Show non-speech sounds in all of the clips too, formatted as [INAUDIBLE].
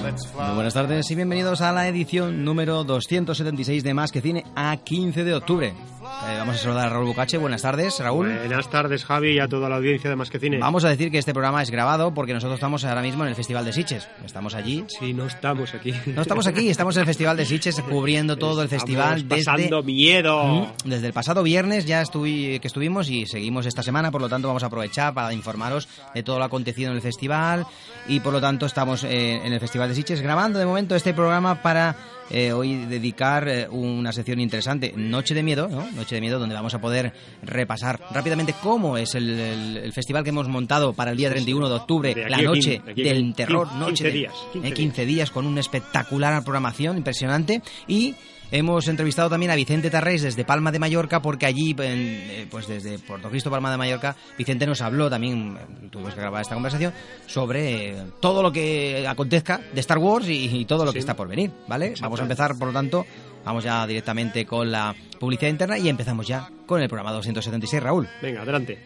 Muy buenas tardes y bienvenidos a la edición número 276 de Más que Cine a 15 de octubre. Eh, vamos a saludar a Raúl Bucache. Buenas tardes, Raúl. Buenas tardes, Javi, y a toda la audiencia de Más que Cine. Vamos a decir que este programa es grabado porque nosotros estamos ahora mismo en el Festival de Sitges. Estamos allí. Sí, no estamos aquí. No estamos aquí, estamos en el Festival de Sitges [LAUGHS] cubriendo todo el festival Estamos desde pasando miedo. Desde el pasado viernes ya estuvi- que estuvimos y seguimos esta semana, por lo tanto vamos a aprovechar para informaros de todo lo acontecido en el festival y por lo tanto estamos eh, en el Festival de Sitges grabando de momento este programa para eh, hoy dedicar eh, una sección interesante, Noche de Miedo, ¿no? Noche de Miedo, donde vamos a poder repasar rápidamente cómo es el, el- el festival que hemos montado para el día 31 de octubre, De la noche de del terror, quin- noche 15 de- días, 15 eh, 15 días con una espectacular programación impresionante y hemos entrevistado también a Vicente Tarrés desde Palma de Mallorca porque allí, en, eh, pues desde Puerto Cristo, Palma de Mallorca, Vicente nos habló también, eh, tuvimos que grabar esta conversación, sobre eh, todo lo que acontezca de Star Wars y, y todo lo que está por venir, ¿vale? Vamos a empezar, por lo tanto, vamos ya directamente con la publicidad interna y empezamos ya con el programa 276, Raúl. Venga, adelante.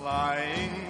It's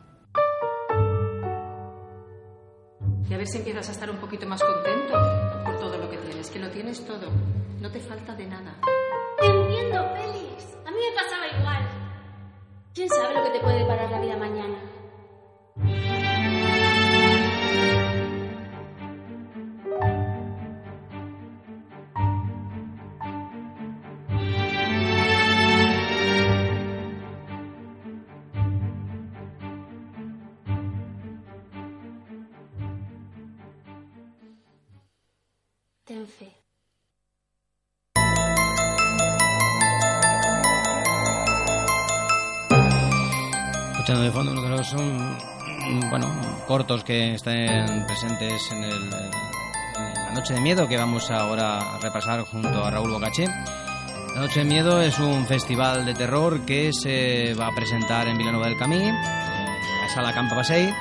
Y a ver si empiezas a estar un poquito más contento por todo lo que tienes, que lo tienes todo. No te falta de nada. Entiendo, Félix. A mí me pasaba igual. ¿Quién sabe lo que te puede deparar la vida mañana? Los mm, bueno, cortos que estén presentes en, el, la Noche de Miedo que vamos ahora a repasar junto a Raúl Bocaché. La Noche de Miedo es un festival de terror que se va a presentar en Vilanova del Camí, en la sala Campa Pasei,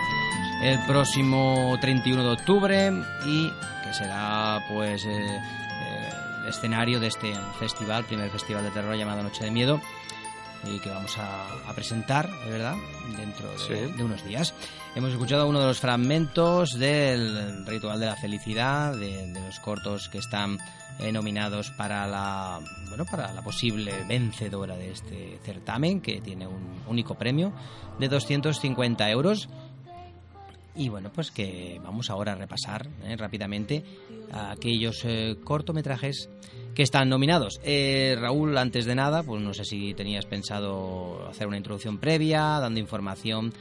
el próximo 31 de octubre y que será pues eh, eh, el escenario de este festival, primer festival de terror llamado Noche de Miedo y que vamos a, a presentar, de verdad, dentro de, Sí. de unos días. Hemos escuchado uno de los fragmentos del Ritual de la Felicidad, de, de los cortos que están eh, nominados para la, bueno, para la posible vencedora de este certamen, que tiene un único premio de 250 euros. Y bueno, pues que vamos ahora a repasar eh, rápidamente aquellos eh, cortometrajes que están nominados. Eh, Raúl, antes de nada, pues no sé si tenías pensado hacer una introducción previa, dando información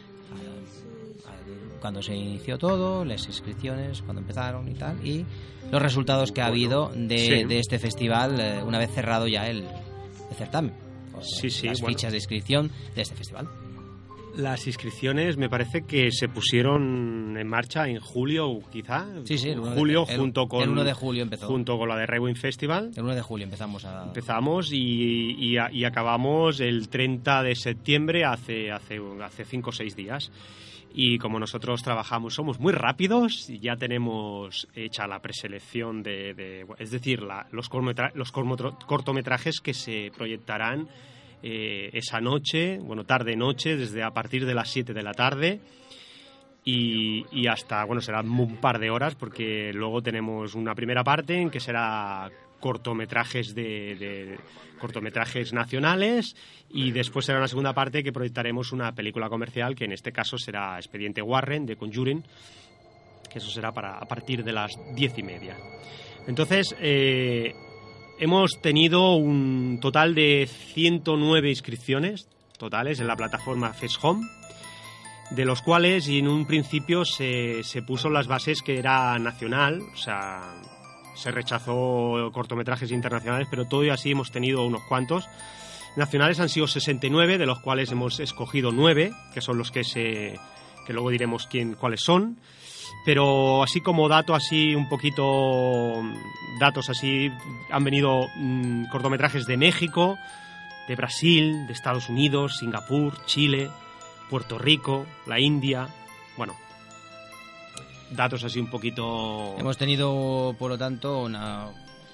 cuando se inició todo, las inscripciones, cuando empezaron y tal, y los resultados que ha habido de, sí. de este festival eh, una vez cerrado ya el, el certamen. con Sí, sí, Las bueno. fichas de inscripción de este festival. Las inscripciones me parece que se pusieron en marcha en julio, quizá. Sí, sí, de- julio el- junto con el uno de julio empezó. junto con la de Rewind Festival. El 1 de julio empezamos a... Empezamos y, y y acabamos el 30 de septiembre hace hace hace cinco o seis días. Y como nosotros trabajamos, somos muy rápidos, y ya tenemos hecha la preselección de, de- es decir, la- los, cortometra- los cortometrajes que se proyectarán eh, esa noche, bueno, tarde-noche, desde a partir de las 7 de la tarde. Y, hasta, bueno, será un par de horas porque luego tenemos una primera parte en que será cortometrajes de, de- cortometrajes nacionales y después será una segunda parte que proyectaremos una película comercial que en este caso será Expediente Warren de Conjuring que eso será para a partir de las diez y media. Entonces eh, hemos tenido un total de 109 inscripciones totales en la plataforma Fest Home de los cuales en un principio se, se puso las bases que era nacional, o sea, se rechazó cortometrajes internacionales, pero todo y así hemos tenido unos cuantos. Nacionales han sido 69, de los cuales hemos escogido 9, que son los que se que luego diremos quién cuáles son. Pero así como dato así un poquito datos así han venido mm, cortometrajes de México, de Brasil, de Estados Unidos, Singapur, Chile, Puerto Rico, la India, bueno, datos así un poquito... Hemos tenido, por lo tanto, una,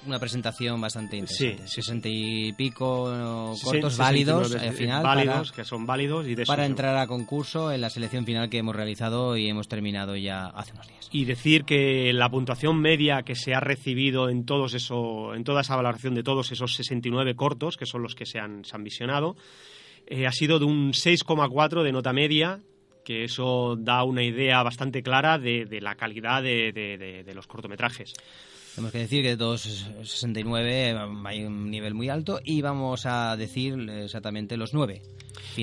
una presentación bastante interesante. Sí, Sesenta y pico eh, Sí, cortos 69, válidos eh, al final válidos, para, que son válidos y de para entrar a concurso en la selección final que hemos realizado y hemos terminado ya hace unos días. y decir que la puntuación media que se ha recibido en todos eso, en toda esa valoración de todos esos 69 cortos, que son los que se han, se han visionado, eh, ha sido de un 6,4 de nota media, que eso da una idea bastante clara de, de la calidad de- de los cortometrajes. Tenemos que decir que de todos esos 69 hay un nivel muy alto y vamos a decir exactamente los nueve.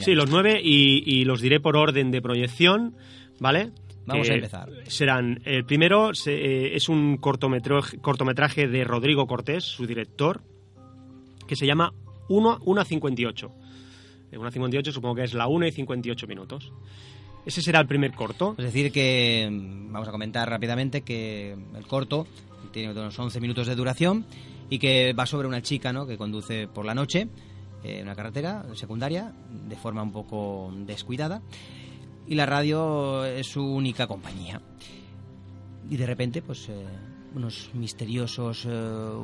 Sí, los nueve y, y los diré por orden de proyección, ¿vale? Vamos a empezar. Serán, el primero se- eh, es un cortometraje, cortometraje de Rodrigo Cortés, su director, que se llama 1 a 58. Eh, 1 a 58 supongo que es la 1 y 58 minutos. Ese será el primer corto. Es decir, que mm, vamos a comentar rápidamente que el corto tiene unos 11 minutos de duración y que va sobre una chica ¿no? que conduce por la noche eh, en una carretera secundaria de forma un poco descuidada y la radio es su única compañía. Y de repente, pues. eh, unos misteriosos, eh,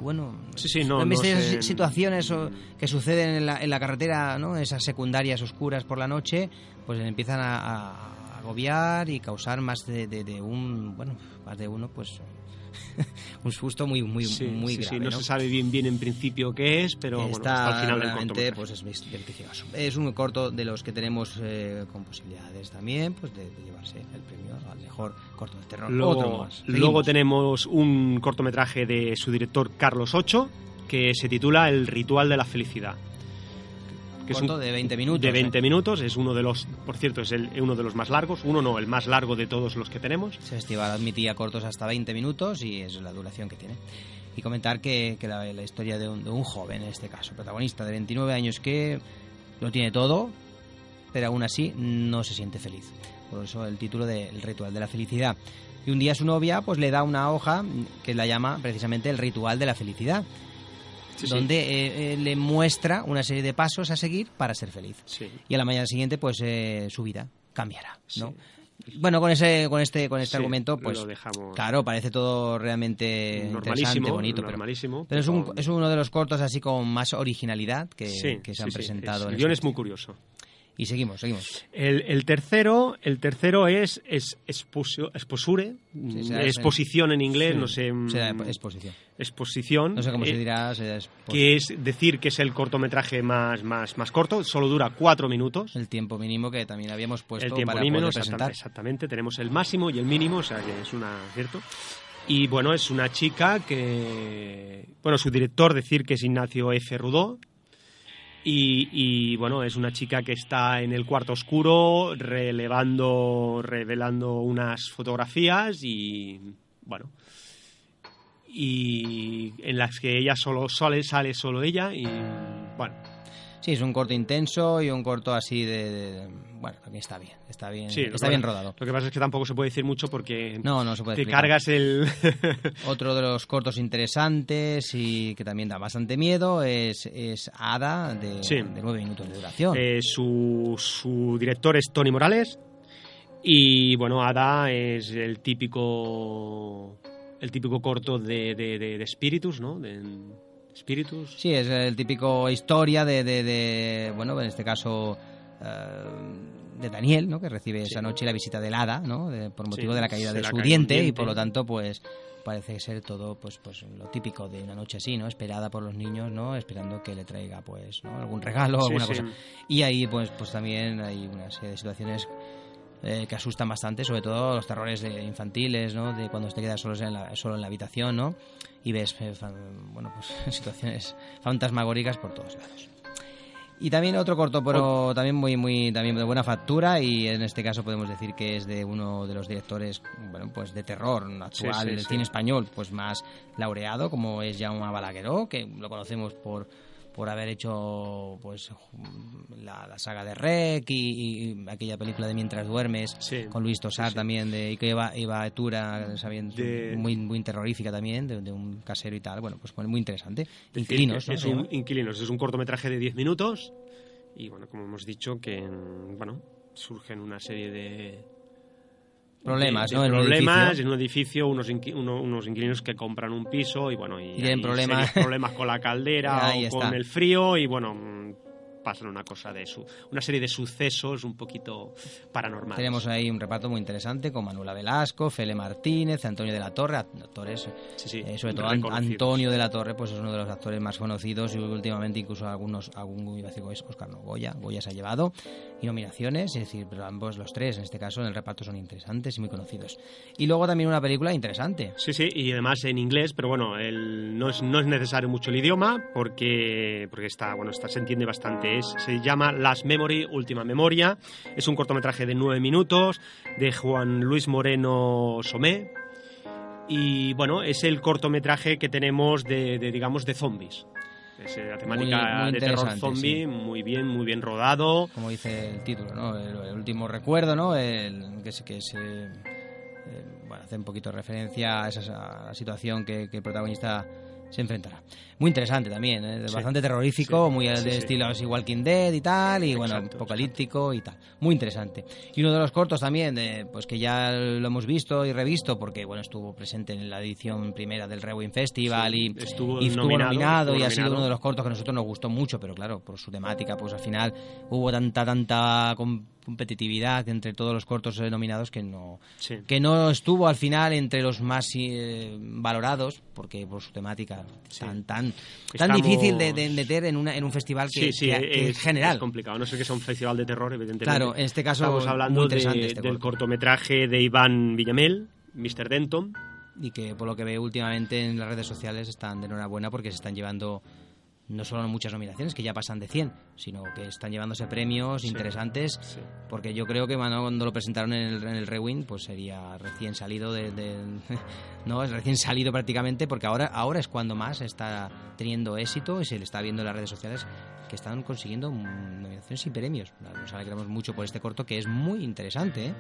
bueno, Sí, sí, no, misteriosas sé. situaciones o- que suceden en la, en la carretera, ¿no? Esas secundarias oscuras por la noche, pues empiezan a, a agobiar y causar más de, de- de un, bueno, más de uno, pues [LAUGHS] un susto muy, muy, Sí, muy sí, sí, grave. no, se sabe bien bien en principio qué es, pero bueno, Está hasta el final del cortometraje. pues es delicioso. Es un corto de los que tenemos eh, con posibilidades también, pues de, de llevarse el premio al mejor corto de terror. Otro Luego, más. luego tenemos un cortometraje de su director Carlos Ocho que se titula El ritual de la felicidad. Que Corto de 20 minutos, De 20 ¿eh? minutos, es uno de los, por cierto, es el- uno de los más largos, uno no, el más largo de todos los que tenemos. Ese festival admitía cortos hasta 20 minutos y es la duración que tiene. Y comentar que, que la, la historia de un, de un joven, en este caso, protagonista de 29 años, que lo tiene todo, pero aún así no se siente feliz. Por eso el título de El ritual de la felicidad. Y un día su novia pues le da una hoja que la llama precisamente el ritual de la felicidad. Sí, sí. donde eh, eh, le muestra una serie de pasos a seguir para ser feliz. Sí. Y a la mañana siguiente, pues eh, su vida cambiará, ¿no? Bueno, con ese, con este, con este argumento, pues lo dejamos. claro, parece todo realmente interesante, bonito, pero, pero es, un- es uno de los cortos así con más originalidad que, se han presentado. es- en el guion este es muy curioso. Y seguimos, seguimos. El, el tercero, el tercero es, es exposure, Sí, será exposición en inglés, Sí, no sé. mm, será exposición. Exposición. No sé cómo eh, se dirá. será que es decir que es el cortometraje más, más, más corto, solo dura cuatro minutos. El tiempo mínimo que también habíamos puesto el tiempo para mínimo, poder exactamente, presentar. exactamente, tenemos el máximo y el mínimo, o sea que es una, ¿cierto? Y bueno, es una chica que, bueno, su director decir que es Ignacio F. Rudó, y, y, bueno, es una chica que está en el cuarto oscuro relevando, revelando unas fotografías y bueno, y en las que ella solo sale, sale solo ella y bueno, Sí, es un corto intenso y un corto así de... de- bueno, también está bien, está bien, Sí, está bien rodado. Lo que pasa es que tampoco se puede decir mucho porque No, no se puede te explicar. cargas el... [LAUGHS] Otro de los cortos interesantes y que también da bastante miedo es, es Ada, de, Sí. de nueve minutos de duración. Eh, su, su director es Tony Morales Y bueno, Ada es el típico el típico corto de, de, Spiritus, ¿no? Sí, es el típico historia de, de, de bueno, en este caso eh, de Daniel, ¿no? Que recibe esa noche la visita del hada, ¿no? De- por motivo Sí, de la caída de la su diente, y por lo tanto, pues parece ser todo pues pues lo típico de una noche así, ¿no? Esperada por los niños, ¿no? Esperando que le traiga pues ¿no? algún regalo, Sí, alguna cosa. Y ahí pues pues también hay una serie de situaciones eh, que asustan bastante, sobre todo los terrores de infantiles, ¿no? De cuando te quedas solos en la, solo en la habitación, ¿no? Y ves, eh, bueno, pues [LAUGHS] situaciones fantasmagóricas por todos lados. Y también otro corto, pero también muy, muy, también de buena factura y en este caso podemos decir que es de uno de los directores, bueno, pues de terror actual Sí, sí, del sí. cine español, pues más laureado, como es Jaume Balagueró, que lo conocemos por por haber hecho pues la, la saga de Rec y, y aquella película de Mientras duermes Sí. con Luis Tosar Sí, también de y que Eva, Eva Etura sabiendo De- muy muy terrorífica también de, de un casero y tal bueno pues muy interesante inquilinos que ¿no? es un. Inquilinos, es un cortometraje de 10 minutos y bueno, como hemos dicho que bueno, surgen una serie de Problemas, de- ¿no? de En un problemas edificio. en un edificio, unos, unos inquilinos que compran un piso y bueno, y, tienen problemas. problemas con la caldera [LAUGHS] o con está. el frío y bueno, pasan una cosa de su, una serie de sucesos un poquito paranormales. Tenemos ahí un reparto muy interesante con Manuela Velasco, Fele Martínez, Antonio de la Torre, actores, Sí, sí, eh, sobre todo. Antonio de la Torre, pues es uno de los actores más conocidos y últimamente incluso algunos, algún iba a decir Oscar no, Goya, Goya se ha llevado y nominaciones, es decir, pero ambos los tres en este caso en el reparto son interesantes y muy conocidos. Y luego también una película interesante. Sí, sí, y además en inglés, pero bueno, el- no, es, no es necesario mucho el idioma porque, porque está, bueno, está, se entiende bastante. Es, se llama Last Memory, Última Memoria. Es un cortometraje de nueve minutos de Juan Luis Moreno Somé. Y bueno, es el cortometraje que tenemos de, de, digamos, de zombies. Es eh, la temática muy de terror zombie, sí. muy bien, muy bien rodado. como dice el título, ¿no? El, el último recuerdo, ¿no? El, que se eh, bueno, hace un poquito de referencia a esa a la situación que, que el protagonista se enfrentará. Muy interesante también, ¿eh? Sí. bastante terrorífico, Sí, muy sí, de estilo así Walking Dead y tal, y bueno, Exacto, apocalíptico y tal. Muy interesante. Y uno de los cortos también, de, pues que ya lo hemos visto y revisto, porque bueno, estuvo presente en la edición primera del Rewind Festival y estuvo y estuvo nominado, y ha sido uno de los cortos que a nosotros nos gustó mucho, pero claro, por su temática, pues al final hubo tanta, tanta competitividad entre todos los cortos eh, nominados que no, Sí. que no estuvo al final entre los más eh, valorados, porque por su temática tan, tan, tan Estamos- difícil de, de meter en, una, en un festival que, sí, sí, es, general. es complicado. No sé que sea un festival de terror, evidentemente. Claro, en este caso, Estamos hablando de- este del corto. cortometraje de Iván Villamel, Mr. Denton. y que por lo que veo últimamente en las redes sociales están de enhorabuena porque se están llevando no solo muchas nominaciones, que ya pasan de 100, sino que están llevándose premios Sí, interesantes, sí. porque yo creo que cuando lo presentaron en el, en el Rewind, pues sería recién salido de, de- [LAUGHS] no, es recién salido prácticamente, porque ahora, ahora es cuando más está teniendo éxito y se le está viendo en las redes sociales que están consiguiendo mm, nominaciones y premios. Nos alegramos mucho por este corto, que es muy interesante, ¿eh?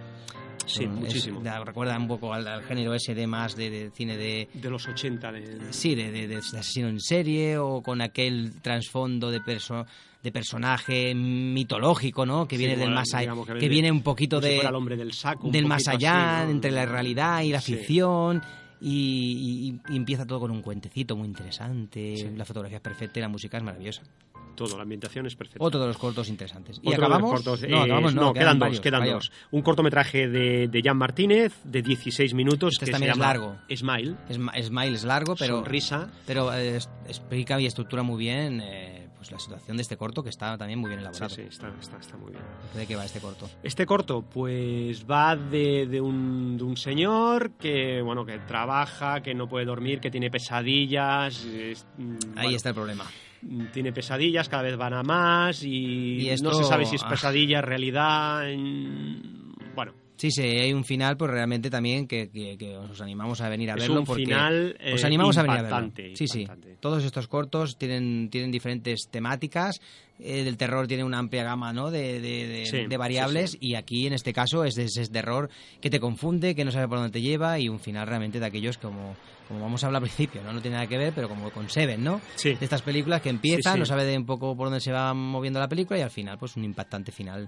Sí, Es- muchísimo. da- recuerda un poco al, al género ese de más de, de cine de, De los 80. De... sí, de, de- de asesino en serie o con aquel trasfondo de perso- de personaje mitológico, ¿no? Que Sí, viene del más allá, que, que viene un poquito de el hombre del saco, del más allá así, ¿no? entre la realidad y la Sí. ficción. Y, y- y empieza todo con un cuentecito muy interesante, Sí. la fotografía es perfecta y la música es maravillosa. Todo, la ambientación es perfecta. Otro de los cortos interesantes. ¿Y Otro de los acabamos? cortos, no, eh, acabamos no, quedan, dos, varios, quedan varios. dos. Un cortometraje de, de Jan Martínez de 16 minutos Este que también se es llama largo. Smile. Es- Smile es largo, pero Sonrisa. pero eh, es- explica y estructura muy bien eh, pues la situación de este corto que está también muy bien elaborado. sí, está, está, está muy bien. ¿De qué va este corto? Este corto, pues va de, de un, de un señor que, bueno, que trabaja, que no puede dormir, que tiene pesadillas. es- mm, Ahí bueno, está el problema. Tiene pesadillas, cada vez van a más y, Y esto- no se sabe si es pesadilla, realidad. Bueno, Sí, sí, hay un final, pues realmente también que, que- que os animamos a venir a Es verlo. un porque final, eh, os animamos a venir a verlo. impactante, Sí, sí. Todos estos cortos tienen, tienen diferentes temáticas. eh, del terror tiene una amplia gama ¿no? de, de- de- Sí, de variables sí, y aquí en este caso es de ese terror que te confunde, que no sabe por dónde te lleva y un final realmente de aquellos como, como vamos a hablar al principio, ¿no? No tiene nada que ver, pero como con Seven, ¿no? Sí. De estas películas que empiezan, no sabe de un poco por dónde se va moviendo la película y al final, pues un impactante final.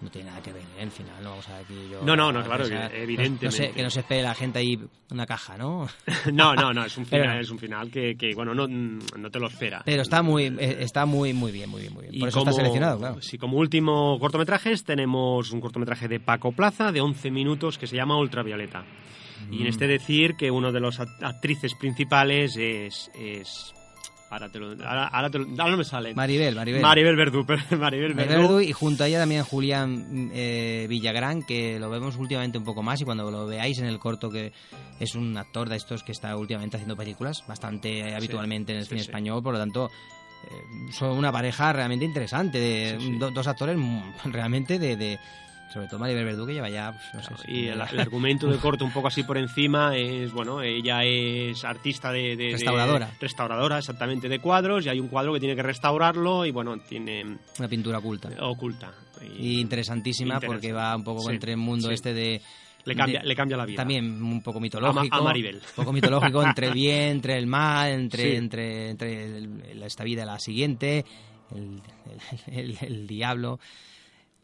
No tiene nada que ver, ¿eh? El final, no vamos a aquí yo... No, no, no, claro, no- evidentemente. No, sé, que no se espere la gente ahí una caja, ¿no? [LAUGHS] No, no, no, es un [LAUGHS] Pero- final, es un final que, que, bueno, no, no te lo espera. Pero está muy, eh, está muy, muy bien, muy bien, muy bien. Y Por eso como, está seleccionado, claro. Sí, como último cortometrajes tenemos un cortometraje de Paco Plaza de 11 minutos que se llama Ultravioleta. Y en Mm. este decir que uno de los act- actrices principales es... es ahora, te lo, ahora, ahora te lo- ahora no me sale. Maribel, Maribel. Maribel Verdú. [LAUGHS] Maribel Verdú. Verdú y junto a ella también Julián eh, Villagrán, que lo vemos últimamente un poco más y cuando lo veáis en el corto que es un actor de estos que está últimamente haciendo películas bastante habitualmente en el sí, cine sí. español, por lo tanto eh, son una pareja realmente interesante, de do- dos actores realmente de, de- sobre todo Maribel Verdú que lleva ya, pues, no sé, si- Y el, el argumento del [LAUGHS] corto un poco así por encima es, bueno, ella es artista de... de- de- Restauradora. restauradora, exactamente, de cuadros y hay un cuadro que tiene que restaurarlo y, bueno, tiene una pintura oculta. oculta. Y interesantísima porque va un poco Sí, entre el mundo sí. este de... Le cambia, de- le cambia la vida. También un poco mitológico. A Ma- a Maribel. Un poco mitológico entre el [LAUGHS] bien, entre el mal, entre, Sí. entre, entre el- esta vida y la siguiente, el- el diablo.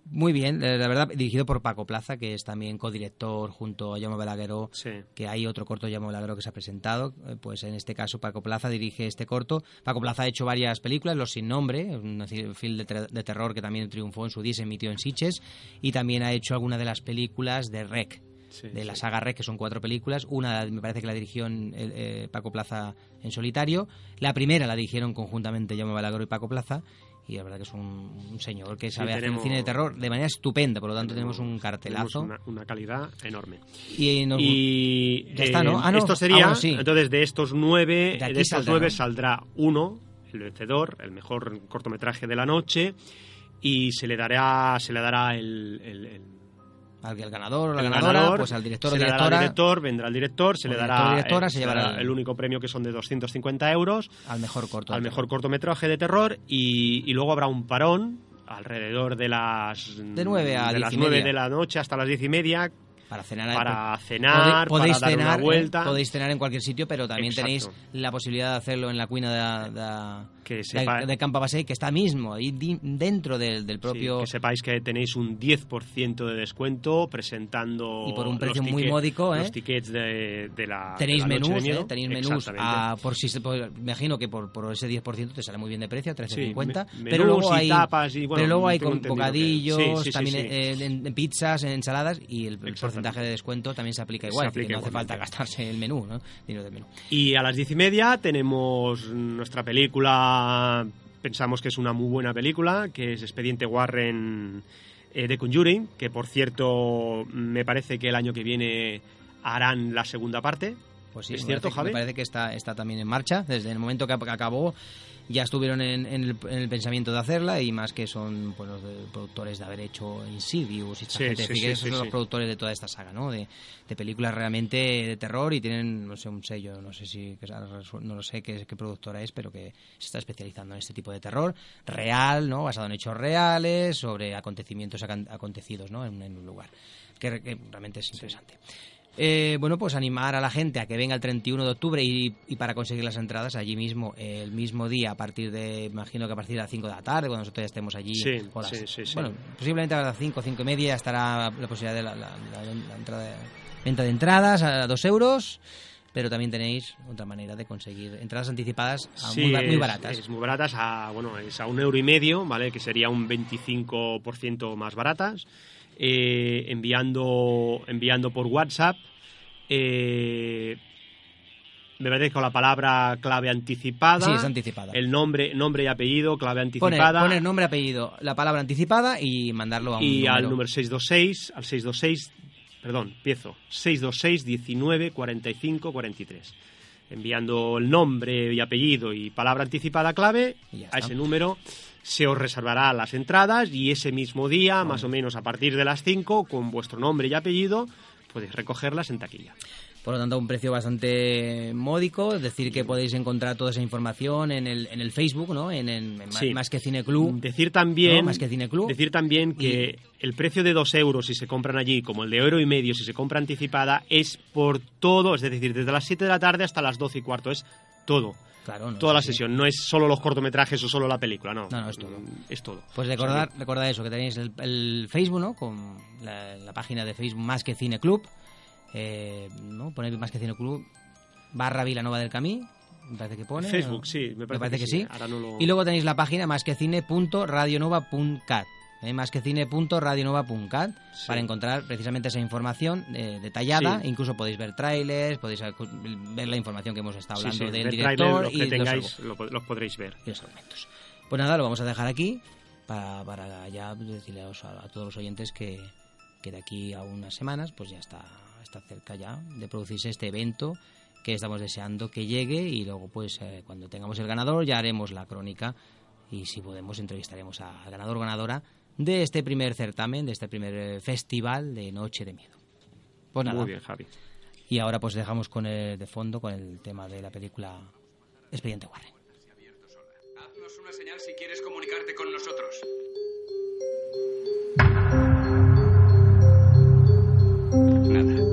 Muy bien, eh, la verdad, dirigido por Paco Plaza, que es también codirector junto a Jaume Balagueró, Sí. que hay otro corto Jaume Balagueró que se ha presentado. eh, Pues en este caso Paco Plaza dirige este corto. Paco Plaza ha hecho varias películas, Los sin nombre, un film de, ter- de terror que también triunfó en su día, se emitió en Sitges, y también ha hecho algunas de las películas de Rec, Sí, de la saga Rec, que son cuatro películas. Una me parece que la dirigió en, eh, Paco Plaza en solitario. La primera la dirigieron conjuntamente Jaume Balagueró y Paco Plaza. Y la verdad que es un, un señor que Sí, sabe hacer tenemos- cine de terror de manera estupenda. Por lo tanto, tenemos, un cartelazo. Tenemos una, una calidad enorme. Y, nos- Y Ya está, ¿no? eh, Ah, no. esto sería, Ah, bueno, sí. entonces de estos nueve, De estos saldrá, nueve ¿no? saldrá uno, el vencedor, el mejor cortometraje de la noche, y se le dará, se le dará el, el- el- al, ganador o la el ganadora, ganador, pues al director se o directora, al director, vendrá el director, se le dará, directora, eh, se llevará el- el único premio que son de 250 euros al mejor corto. al mejor cortometraje de terror y, y luego habrá un parón alrededor de las De nueve a de las y nueve media. de la noche hasta las diez y media para cenar para Pode- cenar, podéis para dar cenar, una ¿eh? vuelta. podéis cenar en cualquier sitio pero también Exacto. tenéis la posibilidad de hacerlo en la cuina de, de, Que de- sepa- de Campa Basé, que está mismo ahí dentro del, del Sí, propio que sepáis que tenéis un 10% de descuento presentando Y por un precio muy tickets- módico, ¿eh? los tickets de, de la tenéis de la Noche menús, de Miedo. ¿eh? tenéis menús a- por si por- imagino que por, por ese 10% te sale muy bien de precio, 13.50, Sí, pero luego hay tapas y, bueno, pero luego hay con bocadillos, sí, sí, sí, también sí. En, en pizzas, en ensaladas y el, el. Porcentaje de descuento también se aplica igual, aplica que no hace falta gastarse el menú, ¿no? Dinero del menú. Y a las diez y media tenemos nuestra película, pensamos que es una muy buena película, que es Expediente Warren eh, de Conjuring, que por cierto me parece que el año que viene harán la segunda parte. Pues sí, ¿Es cierto, Javi? Me parece que está, está también en marcha. Desde el momento que acabó, ya estuvieron en, en el, en el pensamiento de hacerla y más que son pues, los de- productores de haber hecho Insidious y esta Sí, gente. sí, que son los productores de toda esta saga, ¿no? De, de películas realmente de terror y tienen, no sé, un sello, no sé si, no lo sé qué, qué productora es, pero que se está especializando en este tipo de terror real, ¿no? Basado en hechos reales, sobre acontecimientos acontecidos, ¿no? En, en un lugar. Que, que realmente es interesante. Eh, bueno, pues animar a la gente a que venga el 31 de octubre y, y para conseguir las entradas allí mismo, el mismo día, a partir de, imagino que a partir de las 5 de la tarde, cuando nosotros ya estemos allí. Sí, las- sí, sí, sí. Bueno, posiblemente a las 5, 5 y media estará la posibilidad de la, la- la- la entrada, venta de entradas a 2 euros, pero también tenéis otra manera de conseguir entradas anticipadas a Sí, muy, muy es- baratas. Es muy baratas, a, bueno, es a un euro y medio, ¿vale? Que sería un 25% más baratas. Eh, enviando, enviando por WhatsApp. eh, me parece con la palabra clave anticipada. Sí, es anticipada. El nombre, nombre y apellido, clave Poner, anticipada. poner nombre, apellido, la palabra anticipada y mandarlo a un y al número. número 626, al 626, perdón, empiezo, 626 19 45 43. Enviando el nombre y apellido y palabra anticipada clave a ese número se os reservará las entradas y ese mismo día, más o menos a partir de las 5, con vuestro nombre y apellido, podéis recogerlas en taquilla. Por lo tanto, un precio bastante módico. Es decir, que podéis encontrar toda esa información en el, en el Facebook, ¿no? En, en- en Sí. Más que Cine Club. Decir también, ¿no? Más que Cine Club. decir también que el precio de dos euros si se compran allí, como el de euro y medio si se compra anticipada, es por todo, es decir, desde las 7 de la tarde hasta las 12 y cuarto, es todo. Claro, no, Toda la sí. sesión, no es solo los cortometrajes o solo la película, no. No, no, es todo. Es todo. Pues recordar, recordad eso, que tenéis el, el Facebook, ¿no? Con la, la página de Facebook Más que Cine Club. Eh, ¿no? Ponéis Más que Cine Club barra Vilanova del Camí. Me parece que pone. Facebook, ¿no? sí, me parece, que, sí. Ahora no lo... Y luego tenéis la página más que cine.radionova.cat. ¿eh? Más que cine.radionova.cat Sí. para encontrar precisamente esa información eh, detallada. Sí. Incluso podéis ver trailers, podéis ver la información que hemos estado Sí, hablando sí, del de director tráiler, los y que los tengáis argu- lo po- los podréis ver. y los argumentos. Pues nada, lo vamos a dejar aquí para, para ya decirle a, los- a todos los oyentes que, que de aquí a unas semanas pues ya está, está cerca ya de producirse este evento que estamos deseando que llegue y luego pues eh, cuando tengamos el ganador ya haremos la crónica y si podemos entrevistaremos a- al ganador o ganadora de este primer certamen, de este primer eh, festival de Noche de Miedo. Pues nada. Muy bien, Javi. Y ahora pues dejamos con el de fondo con el tema de la película Expediente Warren. Haznos una señal si quieres comunicarte con nosotros. Nada.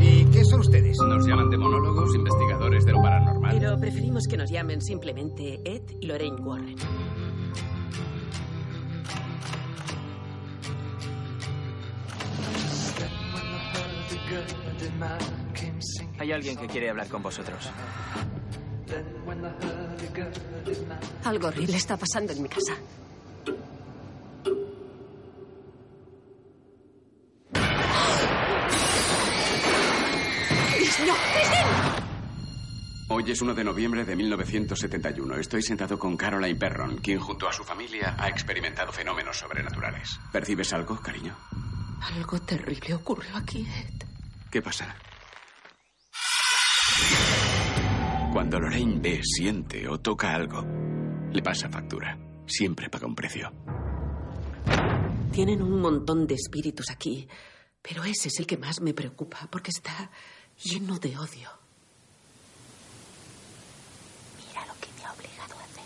¿Y qué son ustedes? Nos llaman demonólogos, investigadores de lo paranormal. Pero preferimos que nos llamen simplemente Ed y Lorraine Warren. Hay alguien que quiere hablar con vosotros. Algo horrible está pasando en mi casa. Hoy es 1 de noviembre de 1971. Estoy sentado con Caroline Perron, quien junto a su familia ha experimentado fenómenos sobrenaturales. ¿Percibes algo, cariño? Algo terrible ocurrió aquí, Ed. ¿Qué pasa? Cuando Lorraine ve, siente o toca algo, le pasa factura. Siempre paga un precio. Tienen un montón de espíritus aquí, pero ese es el que más me preocupa porque está lleno de odio. Mira lo que me ha obligado a hacer.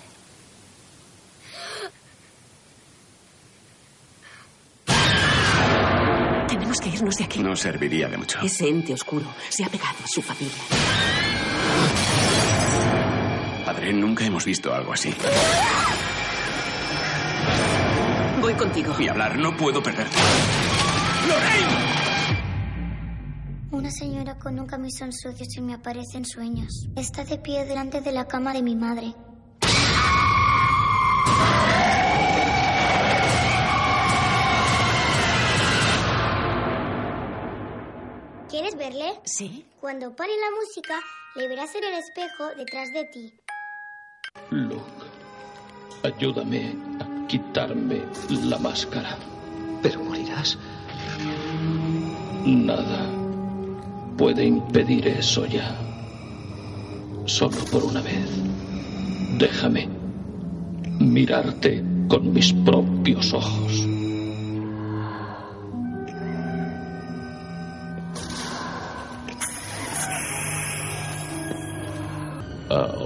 Tenemos que irnos de aquí. No serviría de mucho. Ese ente oscuro se ha pegado a su familia. Padre, nunca hemos visto algo así. Voy contigo. Ni hablar, no puedo perderte. Una señora con un camisón sucio se me aparece en sueños. Está de pie delante de la cama de mi madre. ¿Quieres verle? Sí. Cuando pare la música, le verás en el espejo detrás de ti. Luke, ayúdame a quitarme la máscara. Pero morirás. Nada puede impedir eso ya. Solo por una vez. Déjame mirarte con mis propios ojos.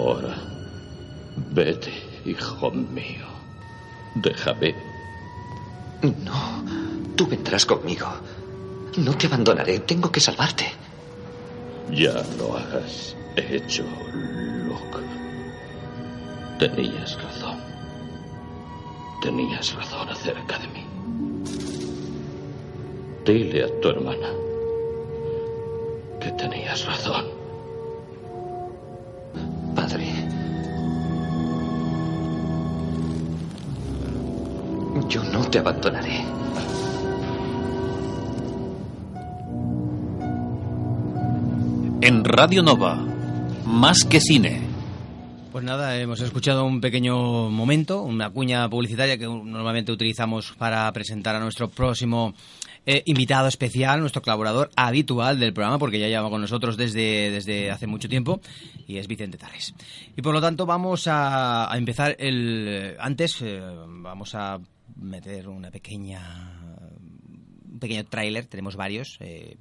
Ahora, vete, hijo mío. Déjame. No, tú vendrás conmigo. No te abandonaré, tengo que salvarte. Ya lo has hecho, Luke. Tenías razón. Tenías razón acerca de mí. Dile a tu hermana que tenías razón. Padre. Yo no te abandonaré. En Radio Nova, más que cine. Pues nada, hemos escuchado un pequeño momento, una cuña publicitaria que normalmente utilizamos para presentar a nuestro próximo eh, invitado especial, nuestro colaborador habitual del programa, porque ya lleva con nosotros desde, desde hace mucho tiempo, y es Vicente Tarres. Y por lo tanto vamos a, a empezar el... Antes eh, vamos a meter una pequeña un pequeño tráiler, tenemos varios. Eh,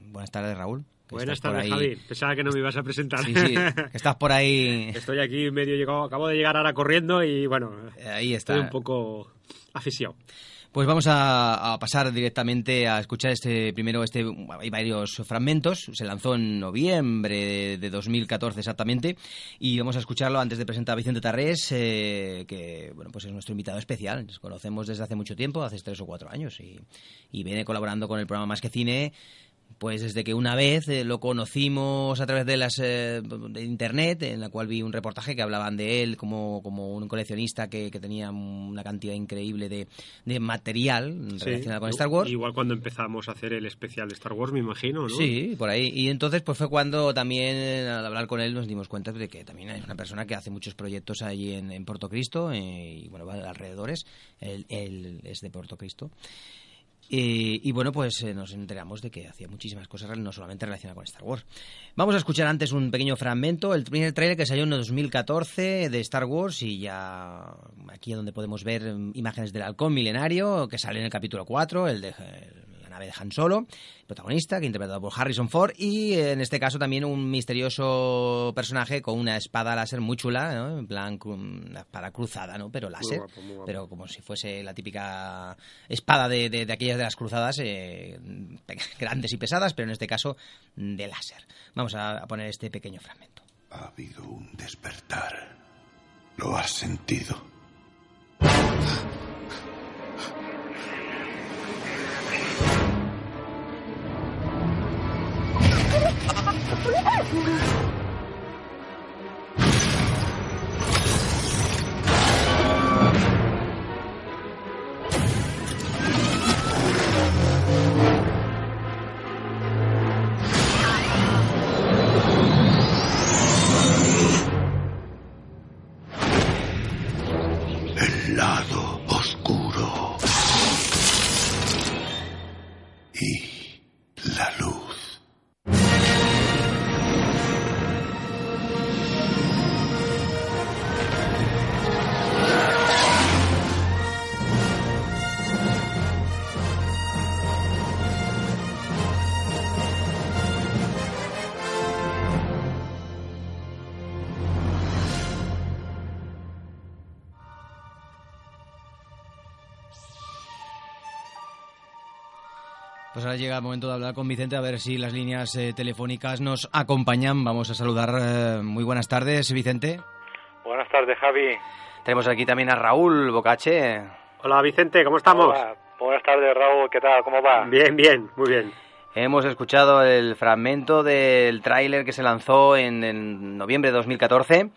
buenas tardes, Raúl. Buenas tardes, Javi. Pensaba que no me ibas a presentar. Sí, sí, que estás por ahí. [LAUGHS] Estoy aquí medio llegado, acabo de llegar ahora corriendo y bueno, ahí está. estoy un poco asfixiado. Pues vamos a, pasar directamente a escuchar este primero, este hay varios fragmentos, se lanzó en noviembre de, 2014 exactamente, y vamos a escucharlo antes de presentar a Vicente Tarrés, eh, que bueno pues es nuestro invitado especial, nos conocemos desde hace mucho tiempo, hace tres o cuatro años, y, y viene colaborando con el programa Más que Cine pues desde que una vez eh, lo conocimos a través de las eh, de internet, en la cual vi un reportaje que hablaban de él como, como un coleccionista que, que tenía una cantidad increíble de, de material relacionado con Star Wars. Igual cuando empezamos a hacer el especial de Star Wars, me imagino, ¿no? Sí, por ahí. Y entonces pues fue cuando también al hablar con él nos dimos cuenta de que también es una persona que hace muchos proyectos ahí en, en Puerto Cristo eh, y bueno, alrededores. Él, él es de Puerto Cristo. Y, bueno, pues eh, nos enteramos de que hacía muchísimas cosas, no solamente relacionadas con Star Wars. Vamos a escuchar antes un pequeño fragmento, el primer trailer que salió en 2014 de Star Wars y ya aquí es donde podemos ver mm, imágenes del halcón milenario que sale en el capítulo 4, el de nave de Han Solo, protagonista, que interpretado por Harrison Ford, y en este caso también un misterioso personaje con una espada láser muy chula, ¿no? en plan una espada cruzada, ¿no? pero láser, pero como si fuese la típica espada de, de, aquellas de las cruzadas, eh, [LAUGHS] grandes y pesadas, pero en este caso de láser. Vamos a poner este pequeño fragmento. Ha habido un despertar. ¿Lo has sentido? 哈哈哈哈 ahora llega el momento de hablar con Vicente a ver si las líneas eh, telefónicas nos acompañan. Vamos a saludar. eh, muy buenas tardes, Vicente. Buenas tardes, Javi. Tenemos aquí también a Raúl Bocache. Hola, Vicente, ¿cómo estamos? Hola. Buenas tardes, Raúl. ¿Qué tal? ¿Cómo va? Bien, bien, muy bien. Hemos escuchado el fragmento del tráiler que se lanzó en, en noviembre de 2014.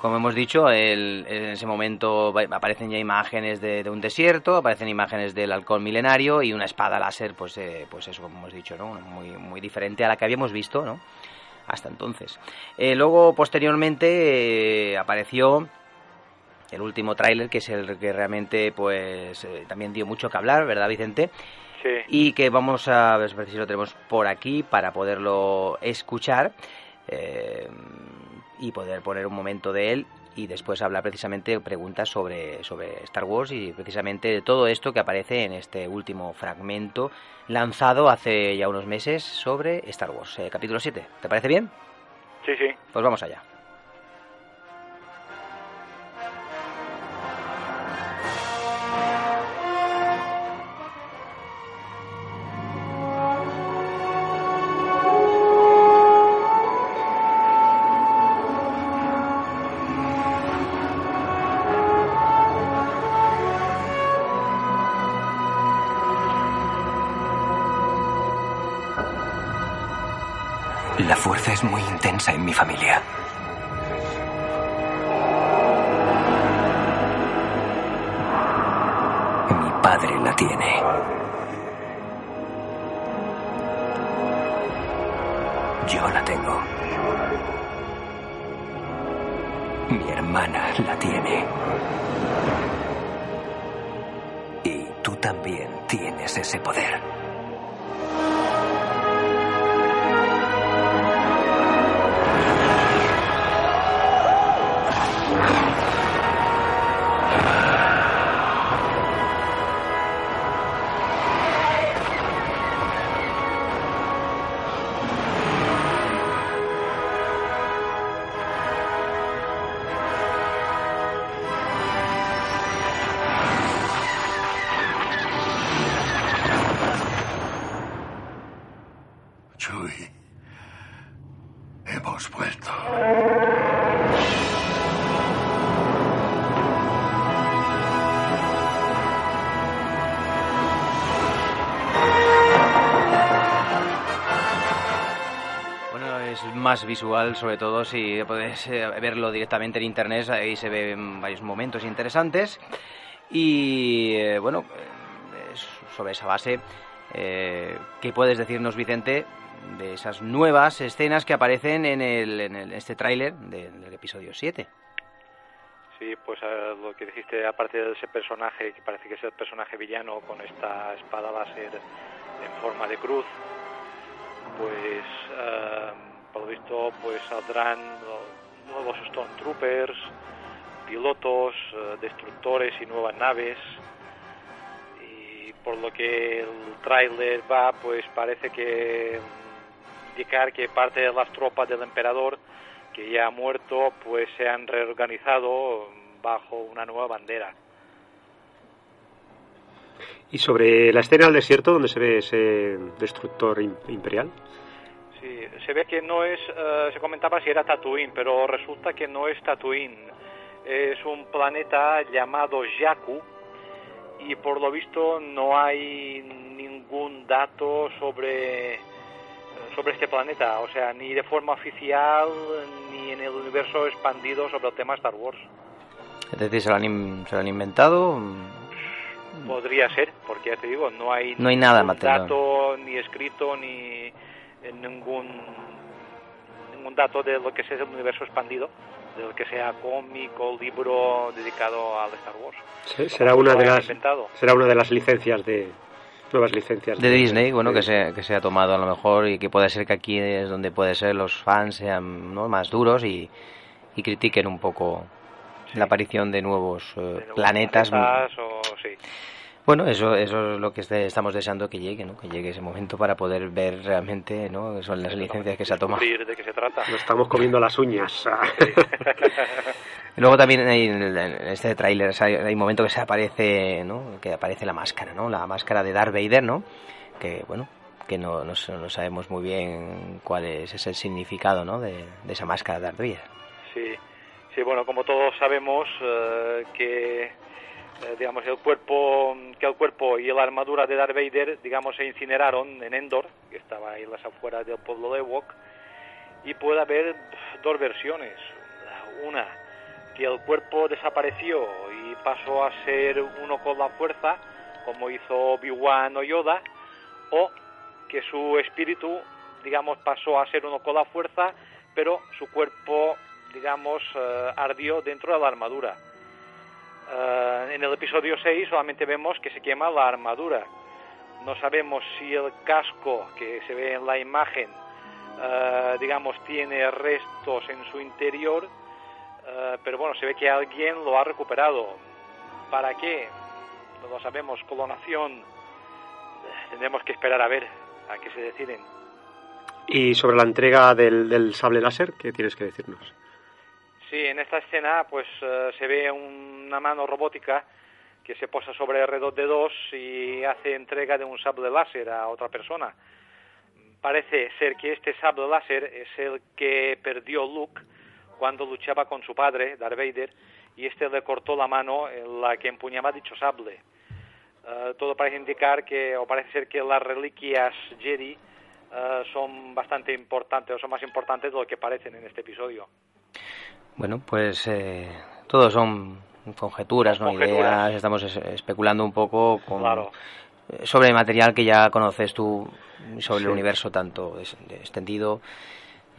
Como hemos dicho, el- en ese momento aparecen ya imágenes de, de un desierto, aparecen imágenes del halcón milenario y una espada láser, pues, eh, pues eso, como hemos dicho, ¿no? Muy, muy diferente a la que habíamos visto, ¿no? Hasta entonces. Eh, luego, posteriormente, eh, apareció el último tráiler, que es el que realmente, pues, también dio mucho que hablar, ¿verdad, Vicente? Sí. y que vamos a ver si lo tenemos por aquí para poderlo escuchar eh, y poder poner un momento de él y después hablar precisamente preguntas sobre, sobre Star Wars y precisamente de todo esto que aparece en este último fragmento lanzado hace ya unos meses sobre Star Wars, eh, capítulo 7. ¿Te parece bien? Sí, sí. Pues vamos allá. En mi familia. Mi padre la tiene. Yo la tengo. Mi hermana la tiene. Y tú también tienes ese poder. Chewie. Hemos vuelto. Bueno, es más visual, sobre todo si puedes eh, verlo directamente en internet, ahí se ven varios momentos interesantes. Y eh, bueno, eh, sobre esa base, ¿qué puedes decirnos, Vicente, de esas nuevas escenas que aparecen en, el, en el- este tráiler del, episodio 7? Sí, pues eh, lo que dijiste, aparte de ese personaje, que parece que es el personaje villano con esta espada láser en forma de cruz, pues eh, por lo visto pues saldrán nuevos Stormtroopers, pilotos, eh, destructores y nuevas naves. Y por lo que el tráiler va, pues parece que indicar que parte de las tropas del emperador que ya ha muerto, pues se han reorganizado bajo una nueva bandera. Y sobre la escena del desierto donde se ve ese destructor im- imperial. Sí, se ve que no es, eh, se comentaba si era Tatooine, pero resulta que no es Tatooine. Es un planeta llamado Jakku y por lo visto no hay ningún dato sobre sobre este planeta, o sea, ni de forma oficial ni en el universo expandido sobre el tema Star Wars. Es decir, ¿se lo han, se lo han inventado? Podría ser, porque ya te digo, no hay, No hay nada ningún material. dato ni escrito ni en ningún ningún dato de lo que sea el universo expandido, de lo que sea cómic o libro dedicado al Star Wars. Se- Será una de las inventado. será una de las licencias de nuevas licencias de Disney, bueno, de- que se, que se ha tomado a lo mejor y que puede ser que aquí es donde puede ser los fans sean ¿no? más duros y, y critiquen un poco la aparición de nuevos eh, planetas. Planetas o sí. Bueno, eso, eso es lo que este- estamos deseando que llegue, ¿no? Que llegue ese momento para poder ver realmente, ¿no? Que son las licencias que se ha tomado. Descubrir de qué se trata. Nos estamos comiendo las uñas. Luego también hay en el- este tráiler hay, hay un momento que se aparece, ¿no? Que aparece la máscara, ¿no? La máscara de Darth Vader, ¿no? Que, bueno, que no, no, sabemos muy bien cuál es, ese significado, ¿no? De, de esa máscara de Darth Vader. Sí, sí, bueno, como todos sabemos eh, que eh, digamos el cuerpo que el cuerpo y la armadura de Darth Vader, digamos, se incineraron en Endor, que estaba ahí en las afueras del pueblo de Ewok, y puede haber dos versiones. Una, que el cuerpo desapareció y pasó a ser uno con la fuerza, como hizo Obi-Wan o Yoda, o que su espíritu, digamos, pasó a ser uno con la fuerza, pero su cuerpo, digamos, eh, ardió dentro de la armadura. Eh, en el episodio 6 solamente vemos que se quema la armadura. No sabemos si el casco que se ve en la imagen, eh, digamos, tiene restos en su interior, eh, pero bueno, se ve que alguien lo ha recuperado. ¿Para qué? No lo sabemos. Clonación. Tendremos que esperar a ver a qué se deciden. Y sobre la entrega del sable láser, ¿qué tienes que decirnos? Sí, en esta escena pues eh, se ve una mano robótica que se posa sobre R2D2 y hace entrega de un sable láser a otra persona. Parece ser que este sable láser es el que perdió Luke cuando luchaba con su padre, Darth Vader, y este le cortó la mano en la que empuñaba dicho sable. Eh, todo parece indicar que, o parece ser que las reliquias Jedi eh, son bastante importantes, o son más importantes de lo que parecen en este episodio. Bueno, pues eh, todo son conjeturas, ¿no? Conjeturas. Ideas, estamos es- especulando un poco con, Claro. eh, sobre el material que ya conoces tú, sobre Sí. el universo tanto extendido,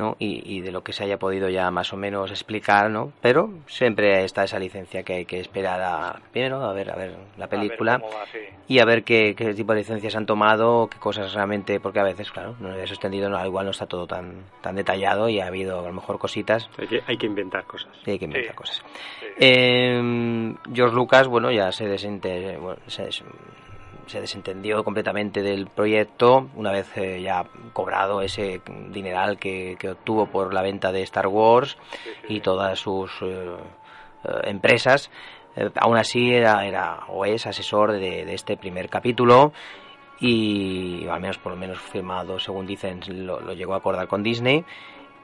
¿no? Y, y de lo que se haya podido ya más o menos explicar, ¿no? Pero siempre está esa licencia que hay que esperar a, primero a ver, a ver la película cómo va, sí. y a ver qué, qué tipo de licencias han tomado, qué cosas realmente, porque a veces, claro, no es extendido, no, igual no está todo tan, tan detallado y ha habido a lo mejor cositas Hay que, hay que inventar cosas. Sí, hay que inventar cosas. Eh, George Lucas, bueno, ya se, desente- bueno, se, des- se desentendió completamente del proyecto una vez eh, ya cobrado ese dineral que, obtuvo por la venta de Star Wars y todas sus eh, eh, empresas. Eh, aún así era, era o es asesor de, este primer capítulo y al menos por lo menos firmado, según dicen, lo llegó a acordar con Disney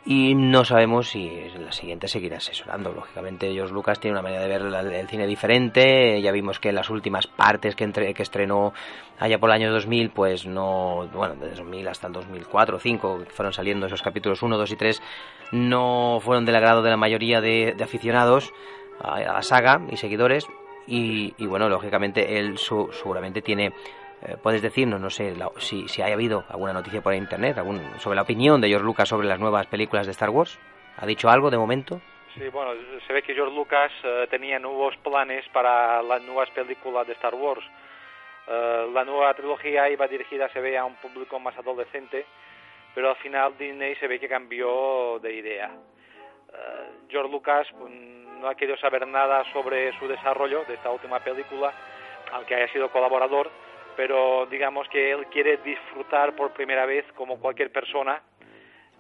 y no sabemos si la siguiente seguirá asesorando. Lógicamente, George Lucas tiene una manera de ver el cine diferente. Ya vimos que en las últimas partes que, entre, que estrenó allá por el año 2000, pues no, bueno, desde 2000 hasta el 2004 o 2005, que fueron saliendo esos capítulos 1, 2 y 3, no fueron del agrado de la mayoría de, aficionados a, la saga y seguidores. Y, y bueno, lógicamente él su, seguramente tiene eh, puedes decirnos, no sé, si, si ha habido alguna noticia por internet algún, sobre la opinión de George Lucas sobre las nuevas películas de Star Wars. ¿Ha dicho algo de momento? Sí, bueno, se ve que George Lucas eh, tenía nuevos planes para las nuevas películas de Star Wars. Eh, la nueva trilogía iba dirigida, se ve, a un público más adolescente, pero al final Disney se ve que cambió de idea. George Lucas pues, no ha querido saber nada sobre su desarrollo de esta última película, aunque haya sido colaborador, pero digamos que él quiere disfrutar por primera vez como cualquier persona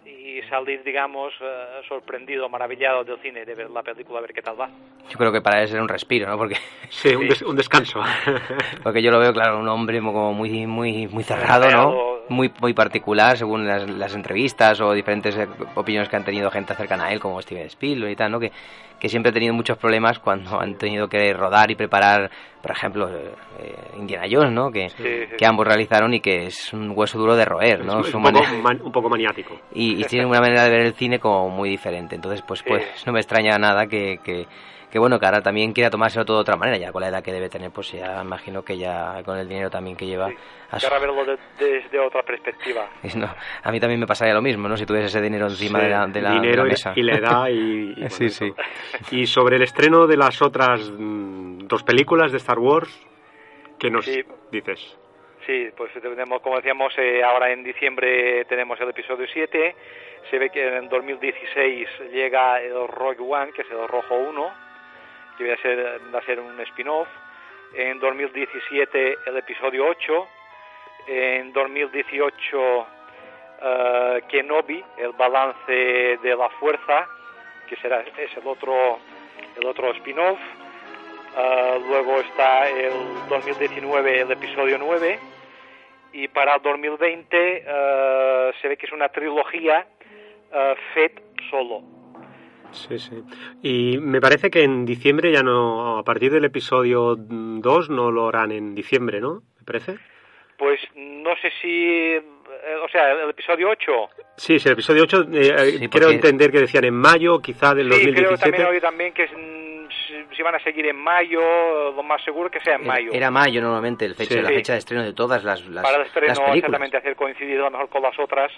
y salir, digamos, eh, sorprendido, maravillado del cine, de ver la película, a ver qué tal va. Yo creo que para él es un respiro, ¿no? Porque sí, un, [LAUGHS] descanso. [LAUGHS] Porque yo lo veo, claro, un hombre como muy, muy, muy cerrado, ¿no? Muy, muy particular, según las, las entrevistas o diferentes eh, opiniones que han tenido gente cercana a él, como Steven Spielberg y tal, ¿no? Que que siempre ha tenido muchos problemas cuando han tenido que rodar y preparar, por ejemplo, eh, Indiana Jones, ¿no? Que, que ambos realizaron y que es un hueso duro de roer, ¿no? Es un, poco, un, poco, maniático. Y, y tiene una manera de ver el cine como muy diferente. Entonces, pues, pues no me extraña nada que, que que bueno, que ahora también quiera tomárselo todo de otra manera, ya con la edad que debe tener, pues ya imagino que ya con el dinero también que lleva... Sí, a verlo desde otra perspectiva. [LAUGHS] a mí también me pasaría lo mismo, ¿no? Si tuviese ese dinero encima de, la, de, la, dinero mesa. Y la edad y... [LAUGHS] sí, sí. Y sobre el estreno de las otras mm, dos películas de Star Wars, ¿qué nos dices? Sí, pues tenemos, como decíamos, eh, ahora en diciembre tenemos el episodio 7, se ve que en 2016 llega el Rogue One, que es el Rojo 1, que ser, a ser un spin-off. En 2017 el episodio 8. En 2018 uh, eh, Kenobi, el balance de la fuerza, que será es el otro el otro spin-off. Uh, luego está el 2019 el episodio 9 y para el 2020 uh, se ve que es una trilogía uh, FED solo Sí, sí. Y me parece que en diciembre ya no, a partir del episodio 2 no lo harán en diciembre, ¿no? ¿Me parece? Pues no sé si eh, o sea, el episodio 8. Sí, sí, el episodio 8, eh, quiero entender que decían en mayo, quizá del sí, 2017. creo también hoy también que mm, si van a seguir en mayo, lo más seguro que sea en mayo. Era mayo normalmente el fecha, la fecha de estreno de todas las, las Para el estreno, las películas. exactamente, hacer coincidir a lo mejor con las otras.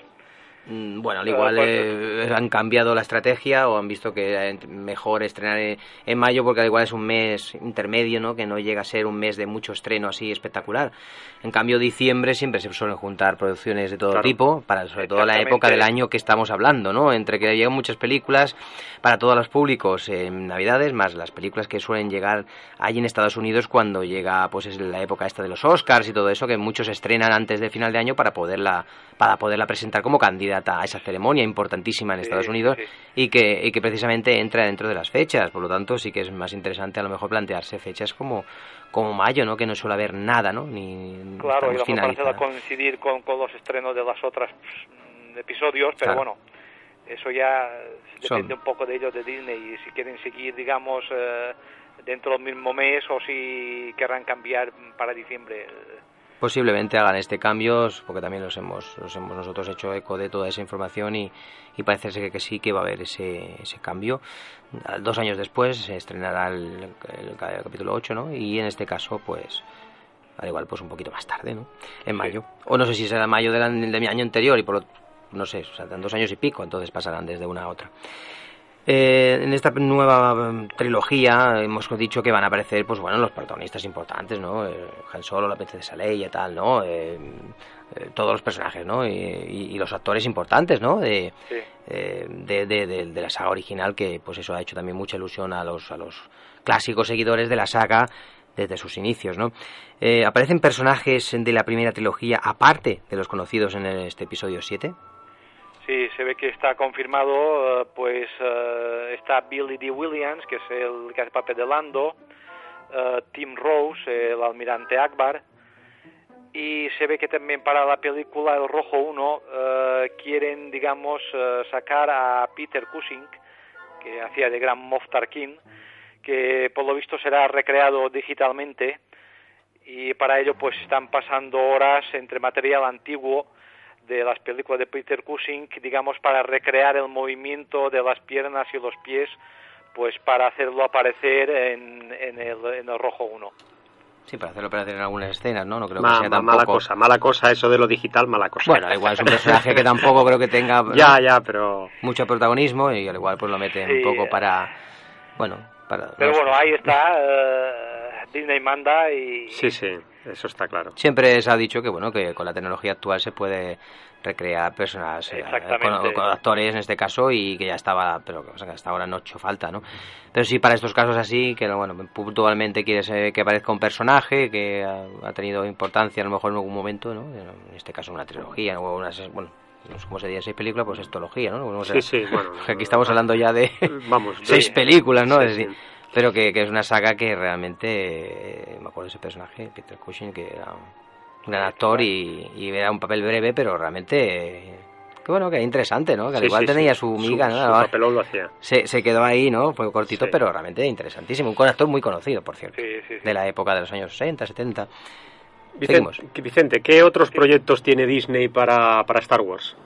Mm, bueno, al igual eh, han cambiado la estrategia o han visto que es mejor estrenar en mayo porque al igual es un mes intermedio, ¿no? Que no llega a ser un mes de mucho estreno así espectacular. En cambio, diciembre siempre se suelen juntar producciones de todo tipo, para sobre todo la época del año que estamos hablando, ¿no? Entre que llegan muchas películas para todos los públicos en Navidades, más las películas que suelen llegar allí en Estados Unidos cuando llega, pues es la época esta de los Oscars y todo eso, que muchos estrenan antes de final de año para poderla, para poderla presentar como candidata a esa ceremonia importantísima en Estados Unidos y que, y que precisamente entra dentro de las fechas. Por lo tanto, sí que es más interesante a lo mejor plantearse fechas como como mayo, ¿no? Que no suele haber nada, ¿no? Ni claro, y lo mejor coincidir con, con, los estrenos de las otras mm, episodios, pero bueno, eso ya depende un poco de ellos, de Disney, y si quieren seguir, digamos, eh, dentro del mismo mes o si querrán cambiar para diciembre. Posiblemente hagan este cambio, porque también los hemos, los hemos nosotros hecho eco de toda esa información y, y parece ser que, sí que va a haber ese, ese cambio. Dos años después se estrenará el, capítulo 8, ¿no? Y en este caso, pues, al igual, pues un poquito más tarde, ¿no? En mayo. O no sé si será mayo de, de mi año anterior y por lo, no sé, o sea, dos años y pico, entonces pasarán desde una a otra. Eh, en esta nueva mm, trilogía hemos dicho que van a aparecer, pues bueno, los protagonistas importantes, ¿no? Eh, Han Solo, la princesa Leia tal, ¿no? Eh, todos los personajes, ¿no? Y, los actores importantes, ¿no? De, de, de, la saga original, que pues eso ha hecho también mucha ilusión a los, a los clásicos seguidores de la saga desde sus inicios, ¿no? ¿Aparecen personajes de la primera trilogía aparte de los conocidos en este episodio 7? Sí, se ve que está confirmado, eh, pues eh, está Billy D. Williams, que es el que hace papel de Lando, eh, Tim Rose, el almirante Akbar, y se ve que también para la película El Rojo 1 eh, quieren, digamos, sacar a Peter Cushing, que hacía de Gran Moff Tarkin, que por lo visto será recreado digitalmente y para ello pues están pasando horas entre material antiguo de las películas de Peter Cushing, digamos, para recrear el movimiento de las piernas y los pies, pues para hacerlo aparecer en, en, el, en el Rojo 1. Sí, para hacerlo aparecer en algunas escenas, ¿no? No creo Ma- que sea ma- tampoco... Mala cosa, mala cosa eso de lo digital, mala cosa. Bueno, igual es un personaje que tampoco creo que tenga ¿no? [LAUGHS] Ya, ya, pero... mucho protagonismo y al igual pues lo meten Sí. un poco para... Bueno, para... Pero no sé. bueno, ahí está, eh, Disney manda y... Sí, sí, eso está claro. Siempre se ha dicho que bueno que con la tecnología actual se puede recrear personas eh, con, con actores en este caso y que ya estaba pero que, o sea, que hasta ahora no ha hecho falta no pero sí para estos casos así que bueno puntualmente quieres eh, que aparezca un personaje que ha, ha tenido importancia a lo mejor en algún momento no en este caso una trilogía o una bueno no sé cómo se diría seis películas pues es trilogía no Sí, sí, bueno, [LAUGHS] aquí estamos hablando ya de Vamos, [LAUGHS] seis películas no Sí, Es decir, sí. Pero que, que es una saga que realmente eh, me acuerdo de ese personaje Peter Cushing que era un gran actor y, y era un papel breve pero realmente eh, que bueno que era interesante no que al Sí, igual sí, tenía sí. su miga Su- ¿no? su papelón lo hacía. se, se quedó ahí no fue cortito Sí. pero realmente interesantísimo un actor muy conocido por cierto Sí, sí, sí. de la época de los años 60 70 Vicente. Vicente, ¿qué otros proyectos tiene Disney para, para Star Wars?